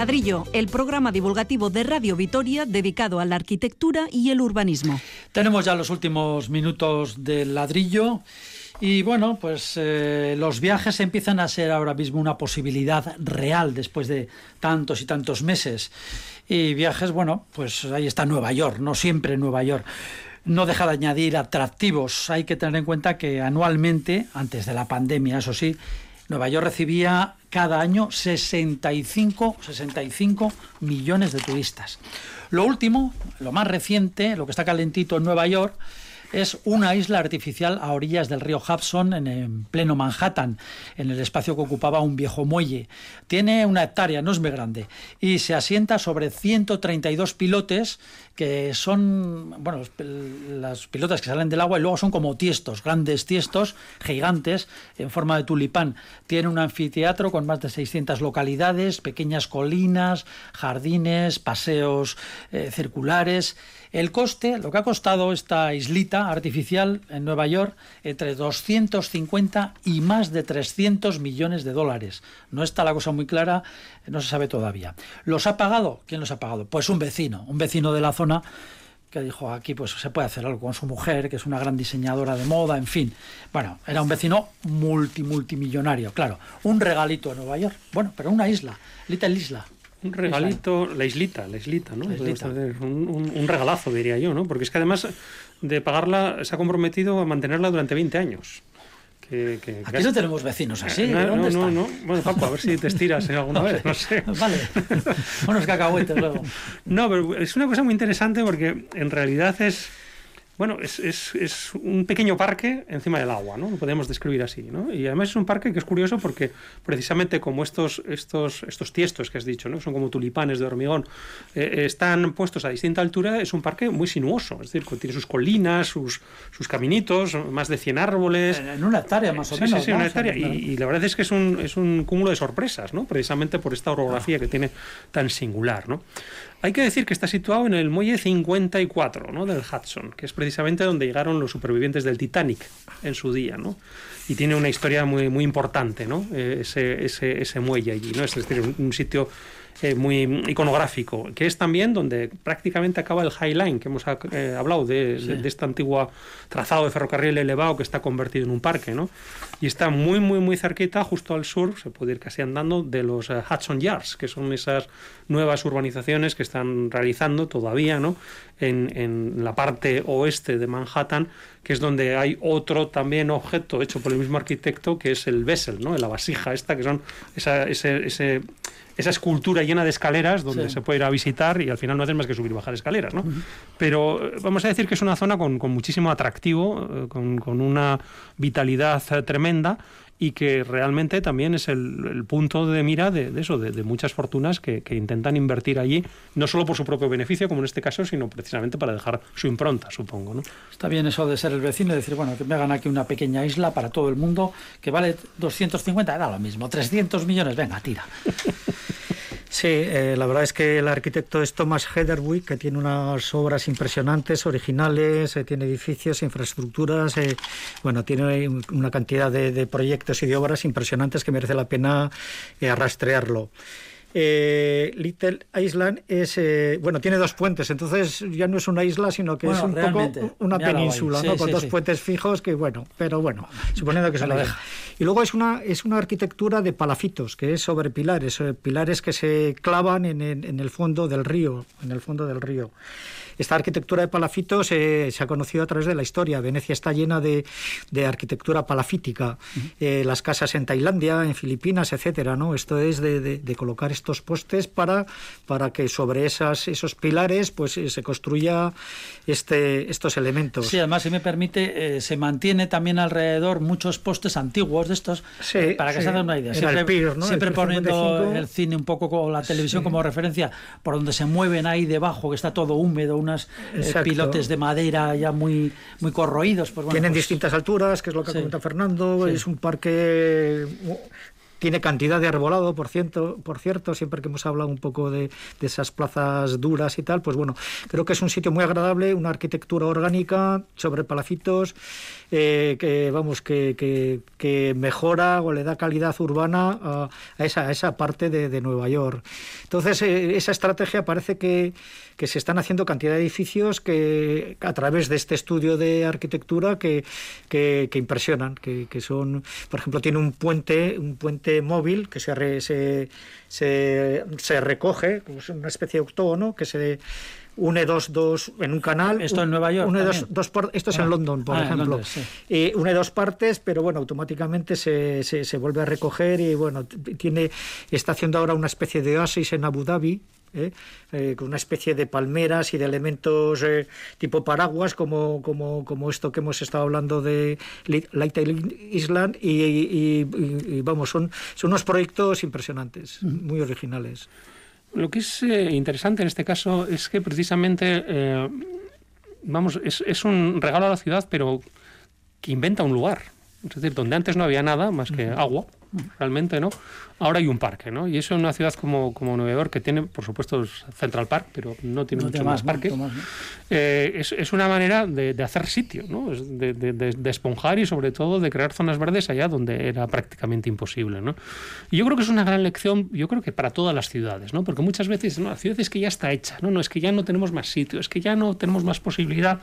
Ladrillo, el programa divulgativo de Radio Vitoria dedicado a la arquitectura y el urbanismo. Tenemos ya los últimos minutos del ladrillo. Y bueno, pues eh, los viajes empiezan a ser ahora mismo una posibilidad real después de tantos y tantos meses. Y viajes, bueno, pues ahí está Nueva York, no siempre Nueva York. No deja de añadir atractivos. Hay que tener en cuenta que anualmente, antes de la pandemia, eso sí, Nueva York recibía cada año 65, 65 millones de turistas. Lo último, lo más reciente, lo que está calentito en Nueva York, es una isla artificial a orillas del río Hudson, en, en, pleno Manhattan, en el espacio que ocupaba un viejo muelle. Tiene una hectárea, no es muy grande, y se asienta sobre 132 pilotes que son, bueno, las pilotas que salen del agua y luego son como tiestos, grandes tiestos, gigantes, en forma de tulipán. Tiene un anfiteatro con más de 600 localidades, pequeñas colinas, jardines, paseos eh, circulares. El coste, lo que ha costado esta islita artificial en Nueva York, entre 250 y más de 300 millones de dólares. No está la cosa muy clara, no se sabe todavía. ¿Los ha pagado? ¿Quién los ha pagado? Pues un vecino, un vecino de la zona que dijo aquí pues se puede hacer algo con su mujer, que es una gran diseñadora de moda, en fin. Bueno, era un vecino multi multimillonario, claro. Un regalito a Nueva York. Bueno, pero una isla, Little Isla. Un regalito, la islita, la islita, ¿no? La islita. Un, un, un, regalazo, diría yo, ¿no? Porque es que además de pagarla se ha comprometido a mantenerla durante 20 años. Que, que, Aquí no tenemos vecinos así. No, ¿Dónde no, están? no, Bueno, Paco, a ver si te estiras alguna vez, no sé. <laughs> Vale. Unos cacahuetes luego. No, pero es una cosa muy interesante porque en realidad es. Bueno, es, es, es, un pequeño parque encima del agua, ¿no? Lo podemos describir así, ¿no? Y además es un parque que es curioso porque precisamente como estos, estos, estos tiestos que has dicho, ¿no? Son como tulipanes de hormigón, eh, están puestos a distinta altura, es un parque muy sinuoso, es decir, tiene sus colinas, sus, sus caminitos, más de 100 árboles. En una hectárea más o sí, menos. Sí, sí, ¿no? una hectárea. Y, y, la verdad es que es un, es un cúmulo de sorpresas, ¿no? Precisamente por esta orografía que tiene tan singular, ¿no? Hay que decir que está situado en el muelle 54 ¿no? del Hudson, que es precisamente donde llegaron los supervivientes del Titanic en su día. ¿no? Y tiene una historia muy, muy importante ¿no? Eh, ese, ese, ese muelle allí. ¿no? Es decir, un, un sitio eh, muy iconográfico, que es también donde prácticamente acaba el High Line, que hemos eh, hablado de, de, de este antiguo trazado de ferrocarril elevado que está convertido en un parque, ¿no? Y está muy, muy, muy cerquita, justo al sur, se puede ir casi andando, de los eh, Hudson Yards, que son esas nuevas urbanizaciones que están realizando todavía, ¿no? En, en la parte oeste de Manhattan, que es donde hay otro también objeto hecho por el mismo arquitecto, que es el Bessel, ¿no? La vasija esta, que son esa, ese, ese esa escultura llena de escaleras donde Sí. se puede ir a visitar y al final no haces más que subir y bajar escaleras, ¿no? Pero eh, vamos a decir que es una zona con, con muchísimo atractivo, eh, con, con una vitalidad eh, tremenda y que realmente también es el, el punto de mira de, de eso, de, de muchas fortunas que, que intentan invertir allí, no solo por su propio beneficio, como en este caso, sino precisamente para dejar su impronta, supongo, ¿no? Está bien eso de ser el vecino y decir, bueno, que me hagan aquí una pequeña isla para todo el mundo que vale 250, da lo mismo, 300 millones, venga, tira. <laughs> Sí, eh, la verdad es que el arquitecto es Thomas Heatherwick, que tiene unas obras impresionantes, originales, eh, tiene edificios, infraestructuras, eh, bueno, tiene una cantidad de, proyectos y de obras impresionantes que merece la pena rastrearlo. Eh, Little Island es eh, bueno tiene dos puentes entonces ya no es una isla sino que Bueno, es un poco una península Sí, ¿no? con dos sí. puentes fijos que bueno pero bueno suponiendo que se <laughs> lo deja y luego es una, es una arquitectura de palafitos, que es sobre pilares, pilares que se clavan en, el- en el fondo del río, en el fondo del río. Esta arquitectura de palafitos se ha conocido a través de la historia. Venecia está llena de, de arquitectura palafítica. Eh, las casas en Tailandia, en Filipinas, etcétera. ¿no? Esto es de, de- de colocar estos postes para, para que sobre esas, esos pilares pues eh, se construya este, estos elementos. Sí, además, si me permite, eh, se mantiene también alrededor muchos postes antiguos de estos, Sí, eh, para que sí. se hagan una idea. Siempre, el PIR, ¿no? siempre El poniendo 55. el cine un poco con la televisión Sí. como referencia, por donde se mueven ahí debajo, que está todo húmedo, unos Exacto. pilotes de madera ya muy, muy corroídos. Pues bueno, Tienen pues- distintas alturas, que es lo que Sí. comenta Fernando. Sí. Es un parque. Tiene cantidad de arbolado, por cierto, por cierto, siempre que hemos hablado un poco de, de esas plazas duras y tal, pues bueno, creo que es un sitio muy agradable, una arquitectura orgánica sobre palafitos, eh, que vamos, que, que- mejora o le da calidad urbana a, esa, esa parte de, de Nueva York. Entonces, eh, esa estrategia parece que, que se están haciendo cantidad de edificios que a través de este estudio de arquitectura que, impresionan, que, son, por ejemplo, tiene un puente, un puente móvil que se, re- se, se, se recoge, es una especie de octógono que se une dos, dos en un canal. ¿Esto en Nueva York Une dos, dos por- esto es Ah. en London, por Ah, ejemplo. Londres, sí. Eh, une dos partes, pero bueno, automáticamente se, se, se vuelve a recoger y bueno, tiene, está haciendo ahora una especie de oasis en Abu Dhabi. ¿eh? Eh, con una especie de palmeras y de elementos eh, tipo paraguas como, como, como esto que hemos estado hablando de Li- Little Island y, y- y- y, vamos son, son unos proyectos impresionantes muy originales Lo que es eh, interesante en este caso es que precisamente, eh, vamos, es, es un regalo a la ciudad, pero que inventa un lugar. Es decir, donde antes no había nada más que agua, realmente, ¿no? Ahora hay un parque, ¿no? Y eso en una ciudad como, como Nueva York, que tiene, por supuesto, Central Park, pero no tiene No muchos más, parques. más, ¿no? Eh, es, es una manera de, de hacer sitio, ¿no? Es de- de- de esponjar y sobre todo de crear zonas verdes allá donde era prácticamente imposible, ¿no? Y yo creo que es una gran lección, yo creo que para todas las ciudades, ¿no? Porque muchas veces, no, la ciudad es que ya está hecha, ¿no? No, es que ya no tenemos más sitio, es que ya no tenemos más posibilidad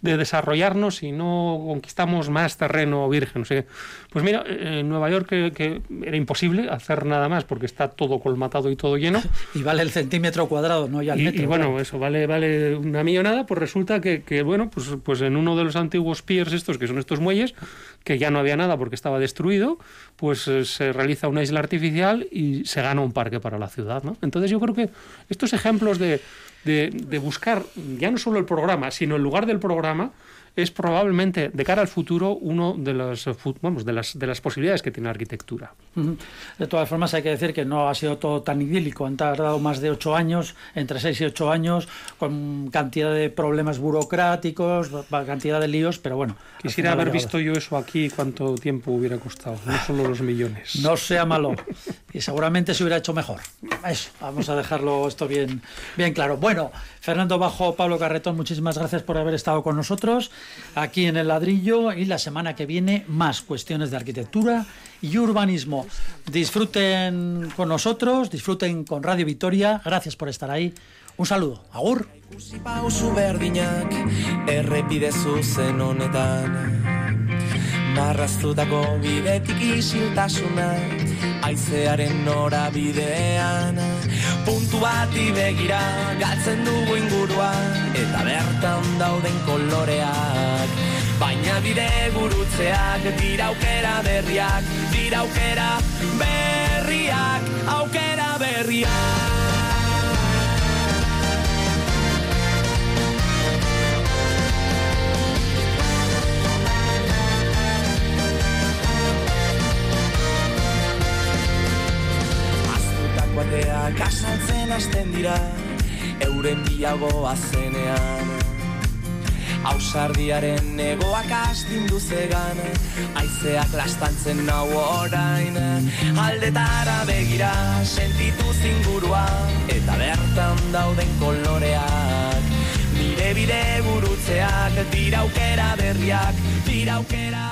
de desarrollarnos y no conquistamos más terreno virgen, no sé. Pues mira, en Nueva York que, que era imposible hacer nada más porque está todo colmatado y todo lleno. <laughs> Y vale el centímetro cuadrado, no ya el Y, metro. y bueno, claro. eso vale, vale una millonada, pues resulta que, que, bueno, pues, pues en uno de los antiguos piers estos, que son estos muelles, que ya no había nada porque estaba destruido, pues eh, se realiza una isla artificial y se gana un parque para la ciudad, ¿no? Entonces yo creo que estos ejemplos de, de, de buscar ya no solo el programa, sino el lugar del programa, es probablemente, de cara al futuro, uno de vamos, las, de las posibilidades que tiene la arquitectura. De todas formas, hay que decir que no ha sido todo tan idílico. Han tardado más de ocho años, entre seis y ocho años, con cantidad de problemas burocráticos, cantidad de líos, pero bueno. Quisiera haber visto yo eso aquí, cuánto tiempo hubiera costado, no <laughs> solo los millones. No sea malo. Y seguramente se hubiera hecho mejor. Eso, vamos a dejarlo esto bien, bien claro. Bueno, Fernando Bajo, Pablo Carretón, muchísimas gracias por haber estado con nosotros aquí en el ladrillo y la semana que viene más cuestiones de arquitectura y urbanismo. Disfruten con nosotros, disfruten con Radio Vitoria. Gracias por estar ahí. Un saludo. Agur. Marraztutako bidetik isiltasuna Aizearen norabidean. Puntu bati begira galtzen dugu ingurua Eta bertan dauden koloreak. Baina bide gurutzeak dira aukera berriak Dira aukera berriak Aukera berriak Aztutako ateak asaltzen hasten dira Euren biagoa zenean Ausardiaren negoak astindu zegan Aizeak lastantzen nau orain. Aldetara begira sentitu zingurua Eta bertan dauden koloreak. Nire bide gurutzeak Dira aukera berriak Dira aukera